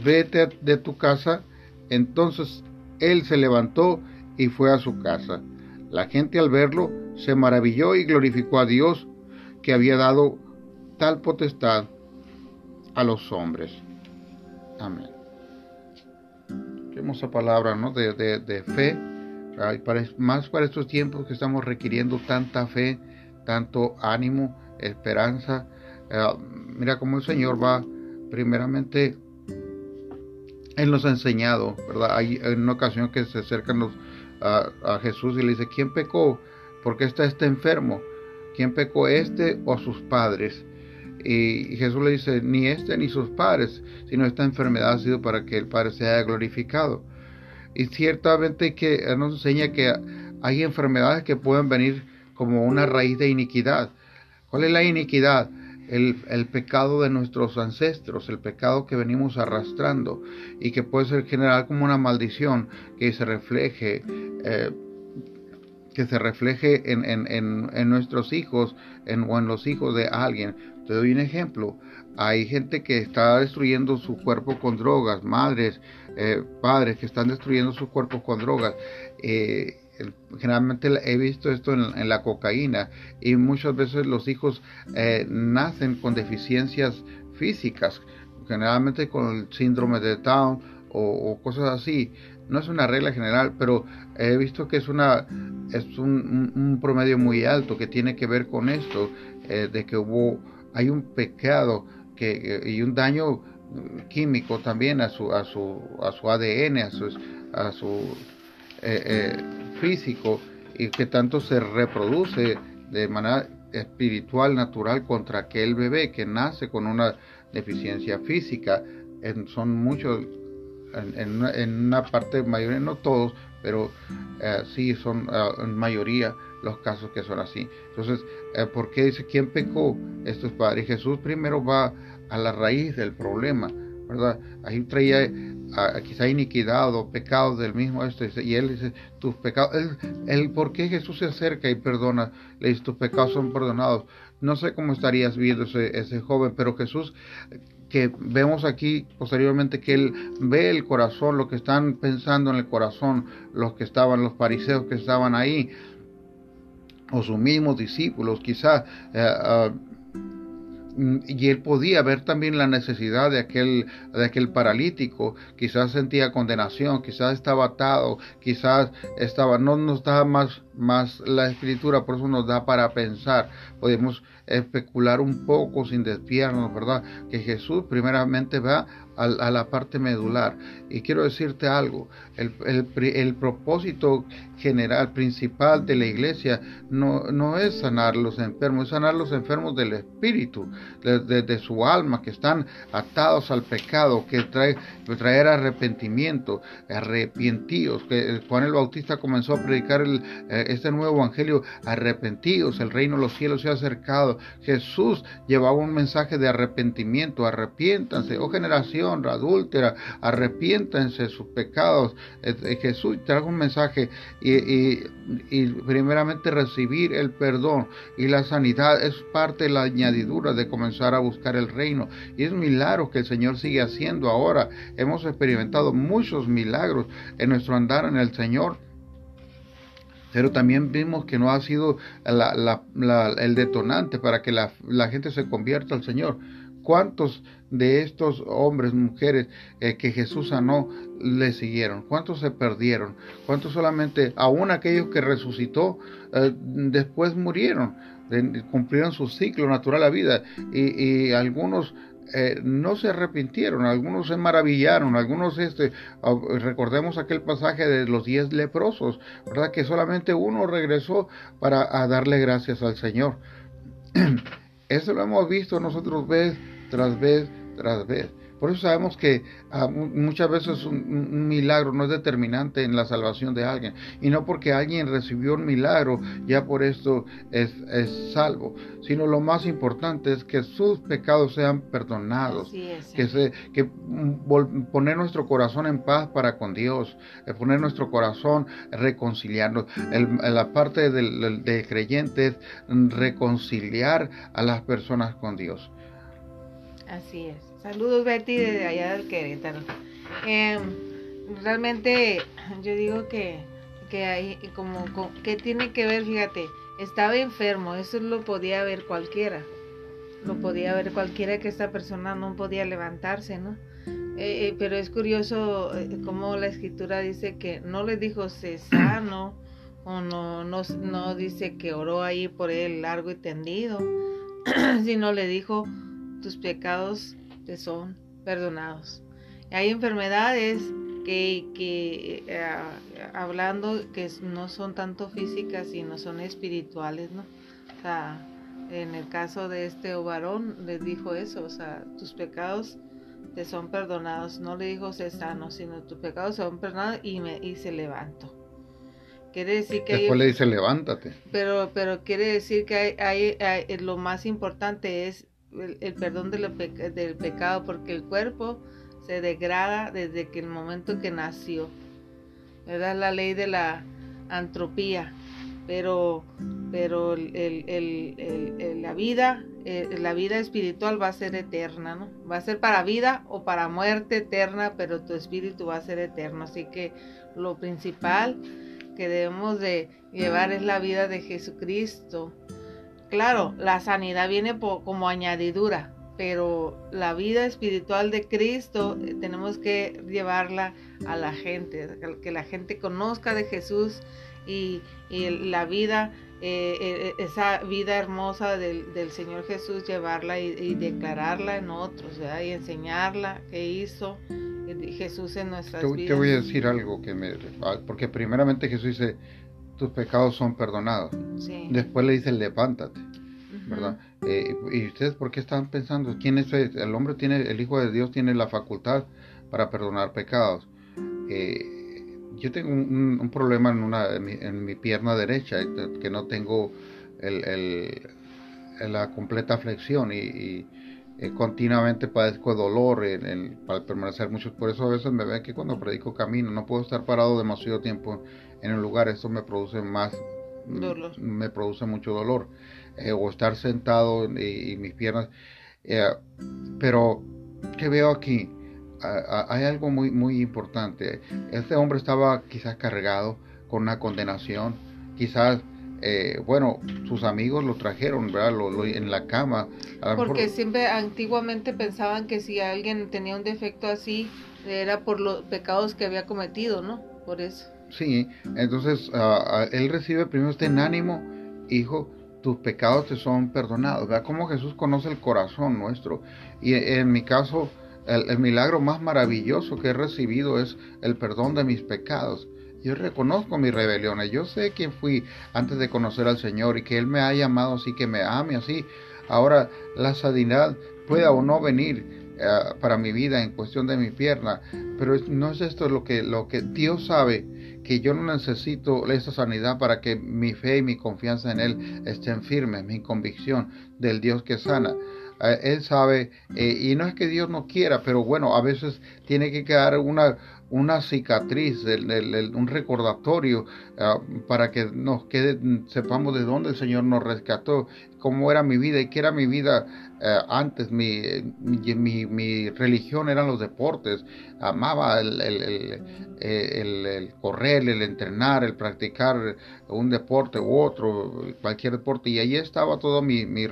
Speaker 2: vete de tu casa entonces él se levantó y fue a su casa. La gente al verlo se maravilló y glorificó a Dios que había dado tal potestad a los hombres. Amén. Qué hermosa palabra, ¿no? De, de, fe. más para estos tiempos que estamos requiriendo tanta fe, tanto ánimo, esperanza. Eh, mira cómo el Señor va primeramente él nos ha enseñado, ¿verdad? Hay una ocasión que se acercan a, Jesús y le dice, ¿quién pecó? ¿Por qué está este enfermo? ¿Quién pecó este o sus padres? Y Jesús le dice, ni este ni sus padres, sino esta enfermedad ha sido para que el Padre sea glorificado. Y ciertamente que nos enseña que hay enfermedades que pueden venir como una raíz de iniquidad. ¿Cuál es la iniquidad? El, pecado de nuestros ancestros, el pecado que venimos arrastrando y que puede ser general como una maldición que se refleje. Eh, que se refleje en, en, nuestros hijos en, o en los hijos de alguien. Te doy un ejemplo. Hay gente que está destruyendo su cuerpo con drogas, madres, eh, padres que están destruyendo su cuerpo con drogas. Eh, generalmente he visto esto en, la cocaína y muchas veces los hijos eh, nacen con deficiencias físicas, generalmente con el síndrome de Down o, cosas así. No es una regla general, pero he visto que es una es un, promedio muy alto que tiene que ver con esto eh, de que hubo hay un pecado que, y un daño químico también a su a su a su ADN a su a su eh, eh, físico y que tanto se reproduce de manera espiritual, natural contra aquel bebé que nace con una deficiencia física. son muchos, en, una, parte mayor, no todos, pero eh, sí son en mayoría los casos que son así. Entonces, ¿por qué dice quién pecó? Esto es Padre. Jesús primero va a la raíz del problema, ¿verdad? Ahí traía quizá iniquidad o pecado del mismo esto, y él dice, tus pecados, él, ¿por qué Jesús se acerca y perdona? Le dice, tus pecados son perdonados. No sé cómo estarías viendo ese, ese joven, pero Jesús, que vemos aquí posteriormente que él ve el corazón, lo que están pensando en el corazón, los que estaban, los fariseos que estaban ahí, o sus mismos discípulos, quizá eh, ah, y él podía ver también la necesidad de aquel, de aquel paralítico, quizás sentía condenación, quizás estaba atado, quizás estaba, no nos da más, más la escritura, por eso nos da para pensar, podemos especular un poco sin desviarnos, ¿verdad? Que Jesús primeramente va a, la parte medular. Y quiero decirte algo, el, el, propósito general, principal de la iglesia no, no, es sanar los enfermos, es sanar los enfermos del espíritu, de, su alma, que están atados al pecado, que trae, traer arrepentimientos, arrepentidos, que Juan el Bautista comenzó a predicar el, este nuevo evangelio, arrepentidos, el reino de los cielos se ha acercado. Jesús llevaba un mensaje de arrepentimiento, arrepiéntanse, oh generación adúltera, arrepiéntanse sus pecados. Eh, eh, Jesús trajo un mensaje y, y primeramente recibir el perdón y la sanidad es parte de la añadidura de comenzar a buscar el reino. Y es milagro que el Señor sigue haciendo ahora. Hemos experimentado muchos milagros en nuestro andar en el Señor. Pero también vimos que no ha sido el detonante para que la, gente se convierta al Señor. ¿Cuántos de estos hombres, mujeres eh, que Jesús sanó le siguieron? ¿Cuántos se perdieron? ¿Cuántos solamente, aún aquellos que resucitó, eh, después murieron? cumplieron su ciclo natural a vida y, algunos eh, no se arrepintieron, algunos se maravillaron, algunos, este, ah, recordemos aquel pasaje de los diez leprosos, ¿verdad? Que solamente uno regresó para darle gracias al Señor. Eso lo hemos visto nosotros vez tras vez tras vez. Por eso sabemos que ah, muchas veces un, milagro no es determinante en la salvación de alguien. Y no porque alguien recibió un milagro, ya por esto es, salvo. Sino lo más importante es que sus pecados sean perdonados. que, se, que poner nuestro corazón en paz para con Dios. Eh, poner nuestro corazón reconciliarnos. la parte del, del creyente es reconciliar a las personas con Dios.
Speaker 1: Así es. Saludos Betty desde allá del Querétaro. Em, realmente yo digo que, que hay como, que tiene que ver, fíjate, estaba enfermo, eso lo podía ver cualquiera. Lo podía ver cualquiera que esta persona no podía levantarse, ¿no? Eh, eh, pero es curioso eh, cómo la escritura dice que no le dijo se sano o no, no, no dice que oró ahí por él largo y tendido, sino le dijo tus pecados te son perdonados. Hay enfermedades que, que eh, hablando que no son tanto físicas, sino son espirituales, ¿no? O sea, en el caso de este varón les dijo eso, o sea, tus pecados te son perdonados. No le dijo se sano, sino tus pecados son perdonados y, me, y se levantó. Quiere decir que
Speaker 2: Después le dice levántate.
Speaker 1: Pero, pero quiere decir que hay, hay, lo más importante es el, perdón de del pecado porque el cuerpo se degrada desde que el momento que nació. ¿Verdad? La ley de la antropía. Pero, pero el, la vida, eh, la vida espiritual va a ser eterna, ¿no? Va a ser para vida o para muerte eterna, pero tu espíritu va a ser eterno. Así que lo principal que debemos de llevar es la vida de Jesucristo Claro, la sanidad viene como añadidura, pero la vida espiritual de Cristo eh, tenemos que llevarla a la gente, que la gente conozca de Jesús y, la vida, eh, eh, esa vida hermosa del, Señor Jesús, llevarla y, declararla en otros, y enseñarla que hizo Jesús en nuestras
Speaker 2: te,
Speaker 1: vidas.
Speaker 2: Te voy a decir algo que me, porque primeramente Jesús dice, tus pecados son perdonados. Después le dice, levántate, ¿verdad? Eh, ¿Y ustedes por qué están pensando? ¿Quién es el hombre? tiene El Hijo de Dios tiene la facultad para perdonar pecados. Eh, yo tengo un, problema en, una, en mi, pierna derecha, que no tengo el, la completa flexión y, eh, continuamente padezco dolor en, para permanecer mucho. Por eso a veces me ven que cuando predico camino, no puedo estar parado demasiado tiempo en un lugar, eso me produce más, me produce mucho dolor. Eh, o estar sentado y, mis piernas. Eh, pero, ¿qué veo aquí? hay algo muy, muy importante. Este hombre estaba quizás cargado con una condenación, quizás eh, bueno, sus amigos lo trajeron, ¿verdad? Lo, en la cama.
Speaker 1: Porque siempre antiguamente pensaban que si alguien tenía un defecto así, era por los pecados que había cometido, ¿no? Por eso.
Speaker 2: Sí, entonces ah, él recibe primero este ánimo, hijo, tus pecados te son perdonados. Vea cómo Jesús conoce el corazón nuestro. Y en mi caso, el, milagro más maravilloso que he recibido es el perdón de mis pecados. Yo reconozco mis rebeliones. Yo sé quién fui antes de conocer al Señor y que Él me ha llamado así, que me ame así. Ahora, la sanidad pueda o no venir para mi vida en cuestión de mi pierna, pero no es esto lo que, lo que Dios sabe que yo no necesito esa sanidad para que mi fe y mi confianza en Él estén firmes, mi convicción del Dios que sana. Él sabe, eh, y no es que Dios no quiera, pero bueno, a veces tiene que quedar una, una cicatriz, un recordatorio ah, para que nos quede, sepamos de dónde el Señor nos rescató, cómo era mi vida y qué era mi vida eh, antes. Mi, mi, mi, religión eran los deportes, amaba el, el, el, correr, el entrenar, el practicar un deporte u otro, cualquier deporte, y ahí estaba todo mi, mi,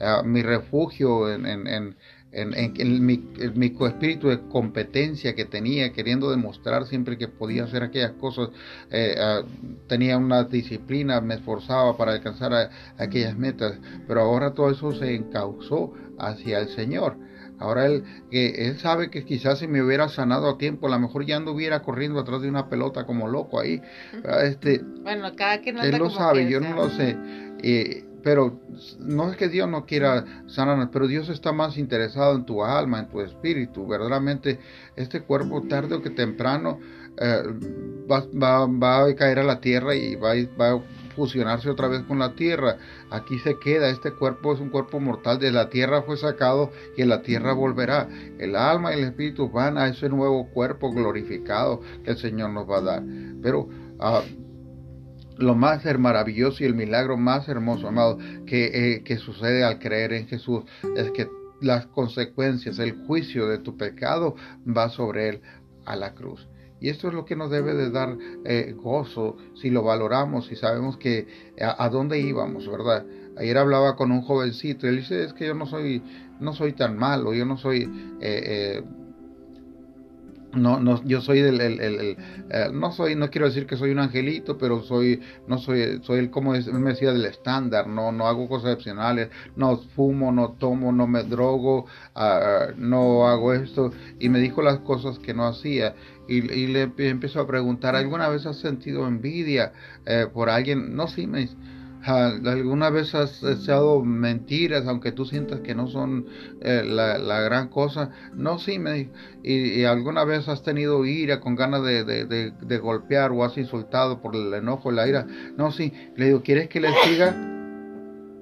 Speaker 2: ah, mi refugio en en, mi, espíritu de competencia que tenía, queriendo demostrar siempre que podía hacer aquellas cosas, eh, ah, tenía una disciplina, me esforzaba para alcanzar aquellas metas, pero ahora todo eso se encauzó hacia el Señor. Ahora él, que él sabe que quizás si me hubiera sanado a tiempo, a lo mejor ya anduviera corriendo atrás de una pelota como loco ahí. Este,
Speaker 1: bueno, cada quien
Speaker 2: Él lo sabe, yo no lo sé. Eh, pero no es que Dios no quiera sanar, pero Dios está más interesado en tu alma, en tu espíritu. Verdaderamente, este cuerpo tarde o que temprano eh, va, a caer a la tierra y va, va a fusionarse otra vez con la tierra. Aquí se queda, este cuerpo es un cuerpo mortal, de la tierra fue sacado y en la tierra volverá. El alma y el espíritu van a ese nuevo cuerpo glorificado que el Señor nos va a dar. Pero uh, lo más maravilloso y el milagro más hermoso, amado, que, eh, que sucede al creer en Jesús es que las consecuencias, el juicio de tu pecado va sobre él a la cruz. Y esto es lo que nos debe de dar eh, gozo si lo valoramos y sabemos que a, dónde íbamos, ¿verdad? Ayer hablaba con un jovencito y él dice, es que yo no soy, no soy tan malo, yo no soy... Eh, no, no, yo soy el, el, eh, no soy, no quiero decir que soy un angelito, pero soy, no soy, soy el, como es, me decía, del estándar, no, no hago cosas excepcionales, no fumo, no tomo, no me drogo, ah, no hago esto, y me dijo las cosas que no hacía, y, y le empezó a preguntar, ¿alguna vez has sentido envidia eh, por alguien? No, sí, me dice, ¿Alguna vez has echado mentiras, aunque tú sientas que no son eh, la, gran cosa? No, sí, me y, alguna vez has tenido ira con ganas de, de, golpear o has insultado por el enojo la ira? No, sí. Le digo, ¿quieres que le siga?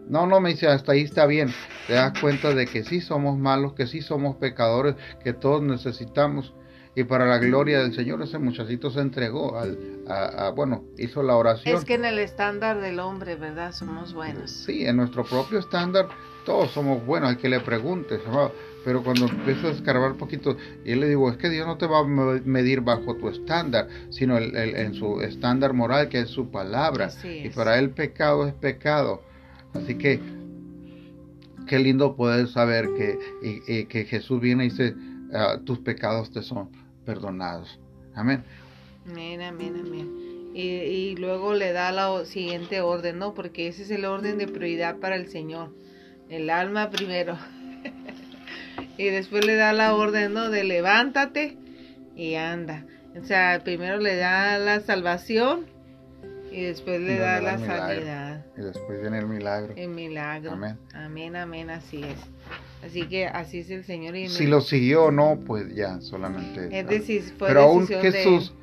Speaker 2: No, no, me dice, hasta ahí está bien. Te das cuenta de que sí somos malos, que sí somos pecadores, que todos necesitamos y para la gloria del Señor ese muchachito se entregó al, a, bueno, hizo la oración.
Speaker 1: Es que en el estándar del hombre, ¿verdad? Somos buenos.
Speaker 2: Sí, en nuestro propio estándar todos somos buenos, hay que le preguntes, pero cuando empieza a escarbar poquito, y le digo, es que Dios no te va a medir bajo tu estándar, sino el, en su estándar moral, que es su palabra. y para él pecado es pecado. Así que, qué lindo poder saber que, y, que Jesús viene y dice, ah, tus pecados te son perdonados. Amén.
Speaker 1: Amén, amén, amén. Y, luego le da la siguiente orden, ¿no? Porque ese es el orden de prioridad para el Señor. El alma primero. y después le da la orden, ¿no? De levántate y anda. O sea, primero le da la salvación y después le da la sanidad.
Speaker 2: Y después viene el milagro.
Speaker 1: El milagro. Amén. Amén, amén, así es. Así que así es el Señor. Y
Speaker 2: si lo siguió o no, pues ya, solamente.
Speaker 1: Es decir, fue
Speaker 2: Pero aún Jesús,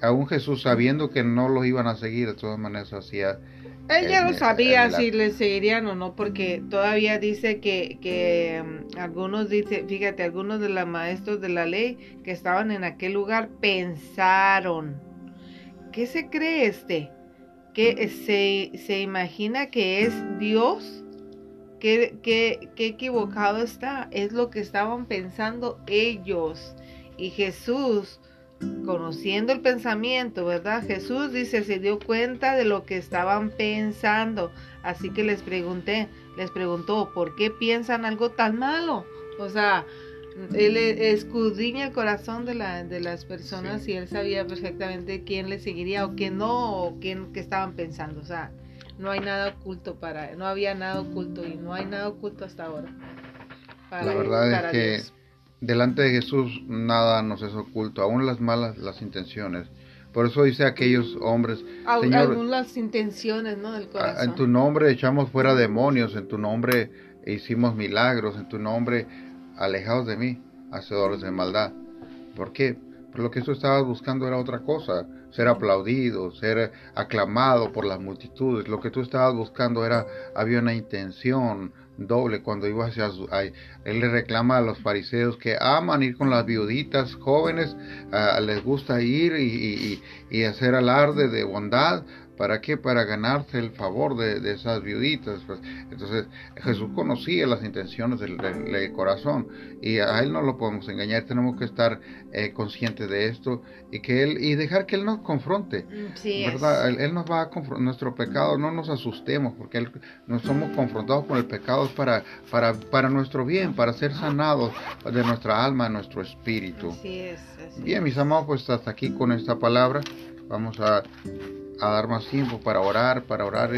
Speaker 2: aún Jesús sabiendo que no los iban a seguir, de todas maneras hacía...
Speaker 1: Él ya lo sabía si le seguirían o no, porque todavía dice que, que um, algunos, dice, fíjate, algunos de los maestros de la ley que estaban en aquel lugar pensaron. ¿Qué se cree este? ¿Que se, se imagina que es Dios? ¿Qué, qué, qué equivocado está? Es lo que estaban pensando ellos. Y Jesús, conociendo el pensamiento, ¿verdad? Jesús dice, se dio cuenta de lo que estaban pensando. Así que les pregunté, les preguntó, ¿por qué piensan algo tan malo? O sea, él escudriña el corazón de, la, de las personas y él sabía perfectamente quién le seguiría o quién no, o quién que estaban pensando. O sea, no hay nada oculto para no había nada oculto y no hay nada oculto hasta ahora.
Speaker 2: la verdad es que delante de Jesús nada nos es oculto, aún las malas las intenciones. Por eso dice aquellos hombres,
Speaker 1: aún las intenciones, ¿no? del corazón.
Speaker 2: En tu nombre echamos fuera demonios, en tu nombre hicimos milagros, en tu nombre alejados de mí, hacedores de maldad. ¿Por qué? Porque lo que tú estabas buscando era otra cosa, ser aplaudido, ser aclamado por las multitudes. Lo que tú estabas buscando era, había una intención doble cuando iba hacia su, él le reclama a los fariseos que aman ir con las viuditas jóvenes, ah, les gusta ir y, y, hacer alarde de bondad, ¿Para qué? Para ganarse el favor de, esas viuditas. Pues. Entonces Jesús conocía las intenciones del, corazón y a Él no lo podemos engañar. Tenemos que estar eh, conscientes de esto y que Él y dejar que Él nos confronte. Mm, ¿verdad? Él, nos va a confrontar nuestro pecado. No nos asustemos porque él, nos somos confrontados con el pecado para, para, para nuestro bien, para ser sanados de nuestra alma, nuestro espíritu. bien, mis amados, pues hasta aquí con esta palabra. Vamos a a dar más tiempo para orar, para orar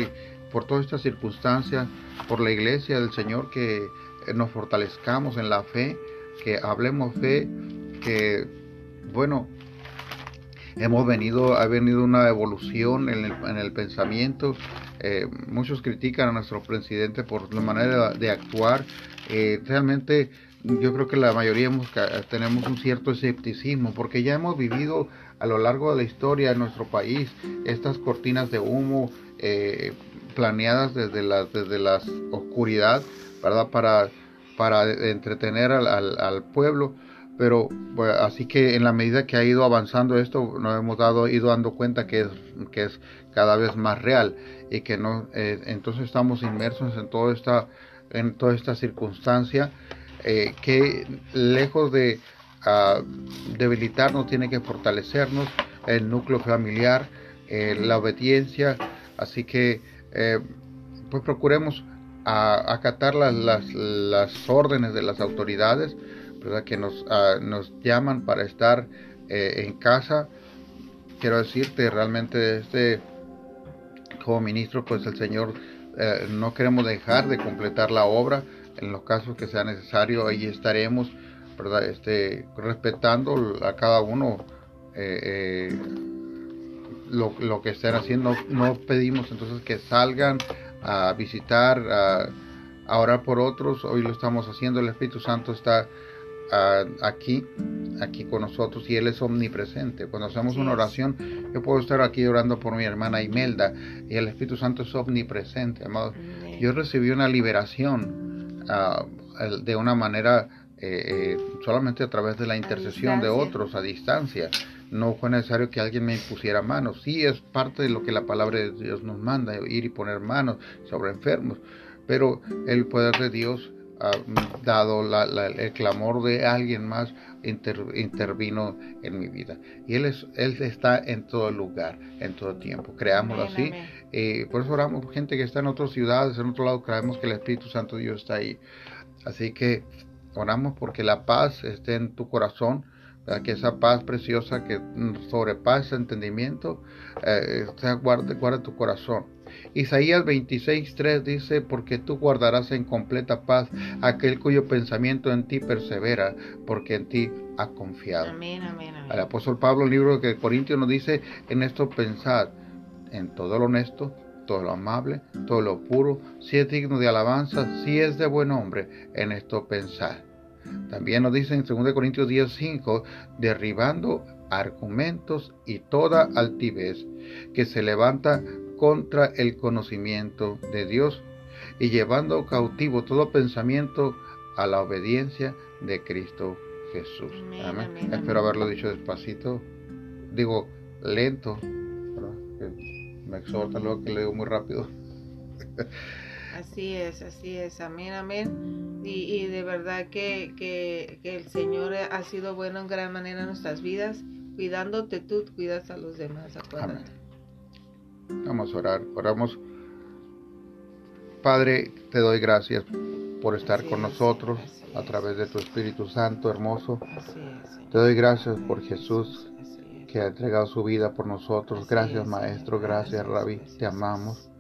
Speaker 2: por todas estas circunstancias, por la iglesia del Señor, que nos fortalezcamos en la fe, que hablemos fe, que, bueno, hemos venido, ha venido una evolución en el, en el pensamiento. Eh, muchos critican a nuestro presidente por la manera de actuar. Eh, realmente yo creo que la mayoría tenemos un cierto escepticismo porque ya hemos vivido a lo largo de la historia de nuestro país estas cortinas de humo eh, planeadas desde la, desde la oscuridad, ¿verdad? Para, para entretener al, al, pueblo. Pero pues, así que en la medida que ha ido avanzando esto, nos hemos dado, ido dando cuenta que es, que es cada vez más real y que no, eh, entonces estamos inmersos en toda esta, en toda esta circunstancia eh, que lejos de uh, debilitarnos, tiene que fortalecernos el núcleo familiar, eh, la obediencia, así que eh, pues procuremos acatar las, las, órdenes de las autoridades, ¿verdad? que nos, ah, nos llaman para estar en casa. Quiero decirte, realmente este, como ministro, pues el Señor no queremos dejar de completar la obra, en los casos que sea necesario, ahí estaremos, ¿verdad? Este, respetando a cada uno eh, eh, lo, que estén haciendo. No pedimos entonces que salgan a visitar, a, orar por otros. Hoy lo estamos haciendo, el Espíritu Santo está aquí, aquí con nosotros y Él es omnipresente. Cuando hacemos una oración, yo puedo estar aquí orando por mi hermana Imelda y el Espíritu Santo es omnipresente, amado. Yo recibí una liberación de una manera eh, eh, solamente a través de la intercesión de otros a distancia. No fue necesario que alguien me impusiera manos. Sí es parte de lo que la palabra de Dios nos manda, ir y poner manos sobre enfermos. Pero el poder de Dios ha dado el clamor de alguien más intervino en mi vida. Y Él, es, él está en todo lugar, en todo tiempo. Creámoslo así. Eh, por eso oramos gente que está en otras ciudades, en otro lado, creemos que el Espíritu Santo de Dios está ahí. Así que oramos porque la paz esté en tu corazón, que esa paz preciosa que sobrepasa entendimiento, eh, guarde, guarde tu corazón. Isaías 26:3 dice, porque tú guardarás en completa paz aquel cuyo pensamiento en ti persevera, porque en ti ha confiado. Amén, amén, amén. El apóstol Pablo, el libro de Corintios nos dice, en esto pensad, en todo lo honesto, todo lo amable, todo lo puro, si es digno de alabanza, si es de buen hombre, en esto pensad. También nos dice en 2 Corintios 10:5, derribando argumentos y toda altivez que se levanta contra el conocimiento de Dios y llevando cautivo todo pensamiento a la obediencia de Cristo Jesús. Amén. Espero haberlo dicho despacito, digo lento, me exhorta luego que leo muy rápido.
Speaker 1: Así es, así es, amén, amén. Y, de verdad que, que, el Señor ha sido bueno en gran manera en nuestras vidas, cuidándote tú, cuidas a los demás, acuérdate.
Speaker 2: Vamos a orar, oramos. Padre, te doy gracias por estar con nosotros a través de tu Espíritu Santo hermoso. Te doy gracias por Jesús que ha entregado su vida por nosotros. Gracias Maestro, gracias Rabí, te amamos.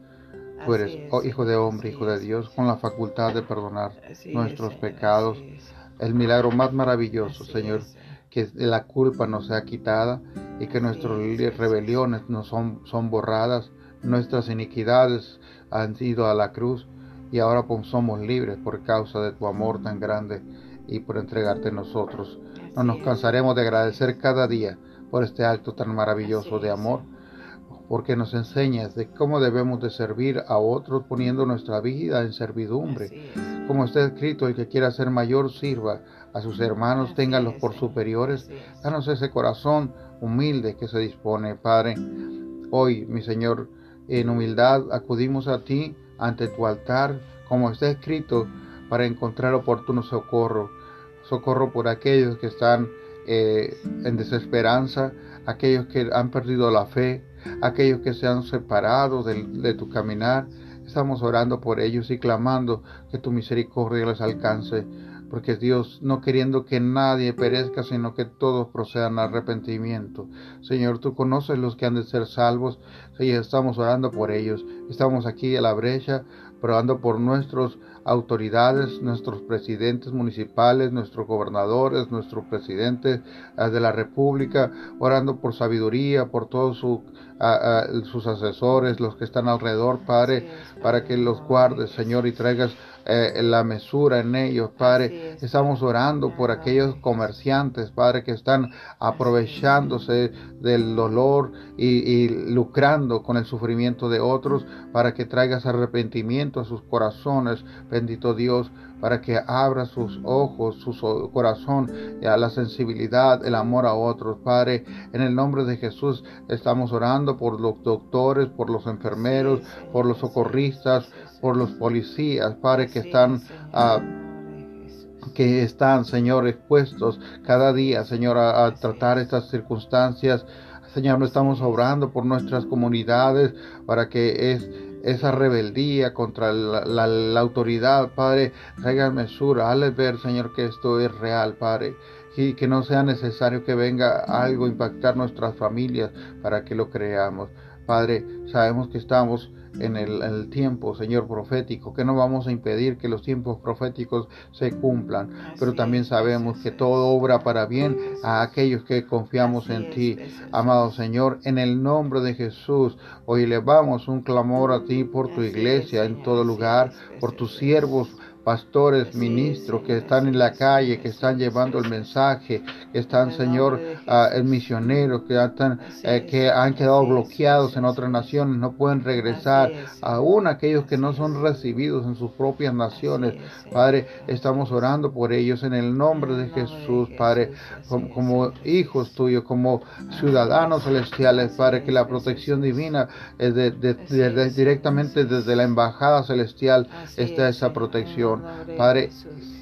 Speaker 2: Tú eres oh, hijo de hombre, hijo de Dios, con la facultad de perdonar nuestros pecados. El milagro más maravilloso, Señor, que la culpa nos sea quitada y que nuestras rebeliones no son, son borradas, nuestras iniquidades han ido a la cruz y ahora pues somos libres por causa de tu amor tan grande y por entregarte nosotros. No nos cansaremos de agradecer cada día por este acto tan maravilloso de amor, porque nos enseñas de cómo debemos de servir a otros poniendo nuestra vida en servidumbre. Como está escrito, el que quiera ser mayor sirva a sus hermanos, ténganlos por superiores. Danos ese corazón humilde que se dispone, Padre. Hoy, mi Señor, en humildad acudimos a ti ante tu altar, como está escrito, para encontrar oportuno socorro. Socorro por aquellos que están eh, en desesperanza, aquellos que han perdido la fe, aquellos que se han separado de, de tu caminar. Estamos orando por ellos y clamando que tu misericordia les alcance porque Dios no queriendo que nadie perezca, sino que todos procedan al arrepentimiento. Señor, tú conoces los que han de ser salvos, y estamos orando por ellos. Estamos aquí a la brecha, orando por nuestras autoridades, nuestros presidentes municipales, nuestros gobernadores, nuestros presidentes ah, de la República, orando por sabiduría, por todos sus asesores, los que están alrededor, Padre, para que los guardes, Señor, y traigas eh, la mesura en ellos, Padre. Estamos orando por aquellos comerciantes, Padre, que están aprovechándose del dolor y, lucrando con el sufrimiento de otros, para que traigas arrepentimiento a sus corazones, bendito Dios para que abra sus ojos, su corazón a la sensibilidad, el amor a otros. Padre, en el nombre de Jesús estamos orando por los doctores, por los enfermeros, por los socorristas, por los policías, Padre, que están... Ah, que están, Señor, expuestos cada día, Señor, a, tratar estas circunstancias. Señor, no estamos obrando por nuestras comunidades para que es esa rebeldía contra la, autoridad, Padre, traiga mesura, hazle ver, Señor, que esto es real, Padre, y que no sea necesario que venga algo a impactar nuestras familias para que lo creamos. Padre, sabemos que estamos en el, tiempo, Señor profético, que no vamos a impedir que los tiempos proféticos se cumplan, pero también sabemos que todo obra para bien a aquellos que confiamos en ti. Amado Señor, en el nombre de Jesús, hoy elevamos un clamor a ti por tu iglesia en todo lugar, por tus siervos pastores, ministros que están en la calle, que están llevando el mensaje, que están, Señor, uh, misioneros, que, están, eh, que han quedado bloqueados en otras naciones, no pueden regresar, aún aquellos que no son recibidos en sus propias naciones. Padre, estamos orando por ellos en el nombre de Jesús, Padre, como, hijos tuyos, como ciudadanos celestiales, Padre, que la protección divina es de, directamente desde la embajada celestial está esa protección. Padre,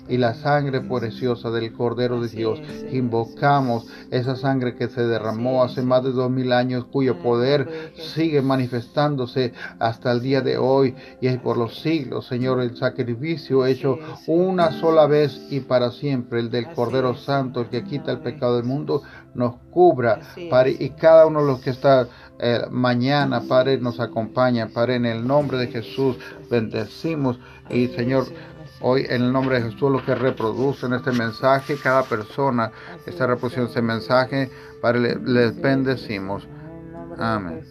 Speaker 2: y la sangre preciosa del Cordero de Dios. Invocamos esa sangre que se derramó hace más de dos mil años, cuyo poder sigue manifestándose hasta el día de hoy y es por los siglos, Señor, el sacrificio hecho una sola vez y para siempre, el del Cordero Santo, el que quita el pecado del mundo, nos cubra, Padre, y cada uno de los que está eh, mañana, Padre, nos acompaña, Padre, en el nombre de Jesús, bendecimos y Señor, Hoy en el nombre de Jesús, los que reproducen este mensaje, cada persona que está reproduciendo este mensaje, para les bendecimos. Amén.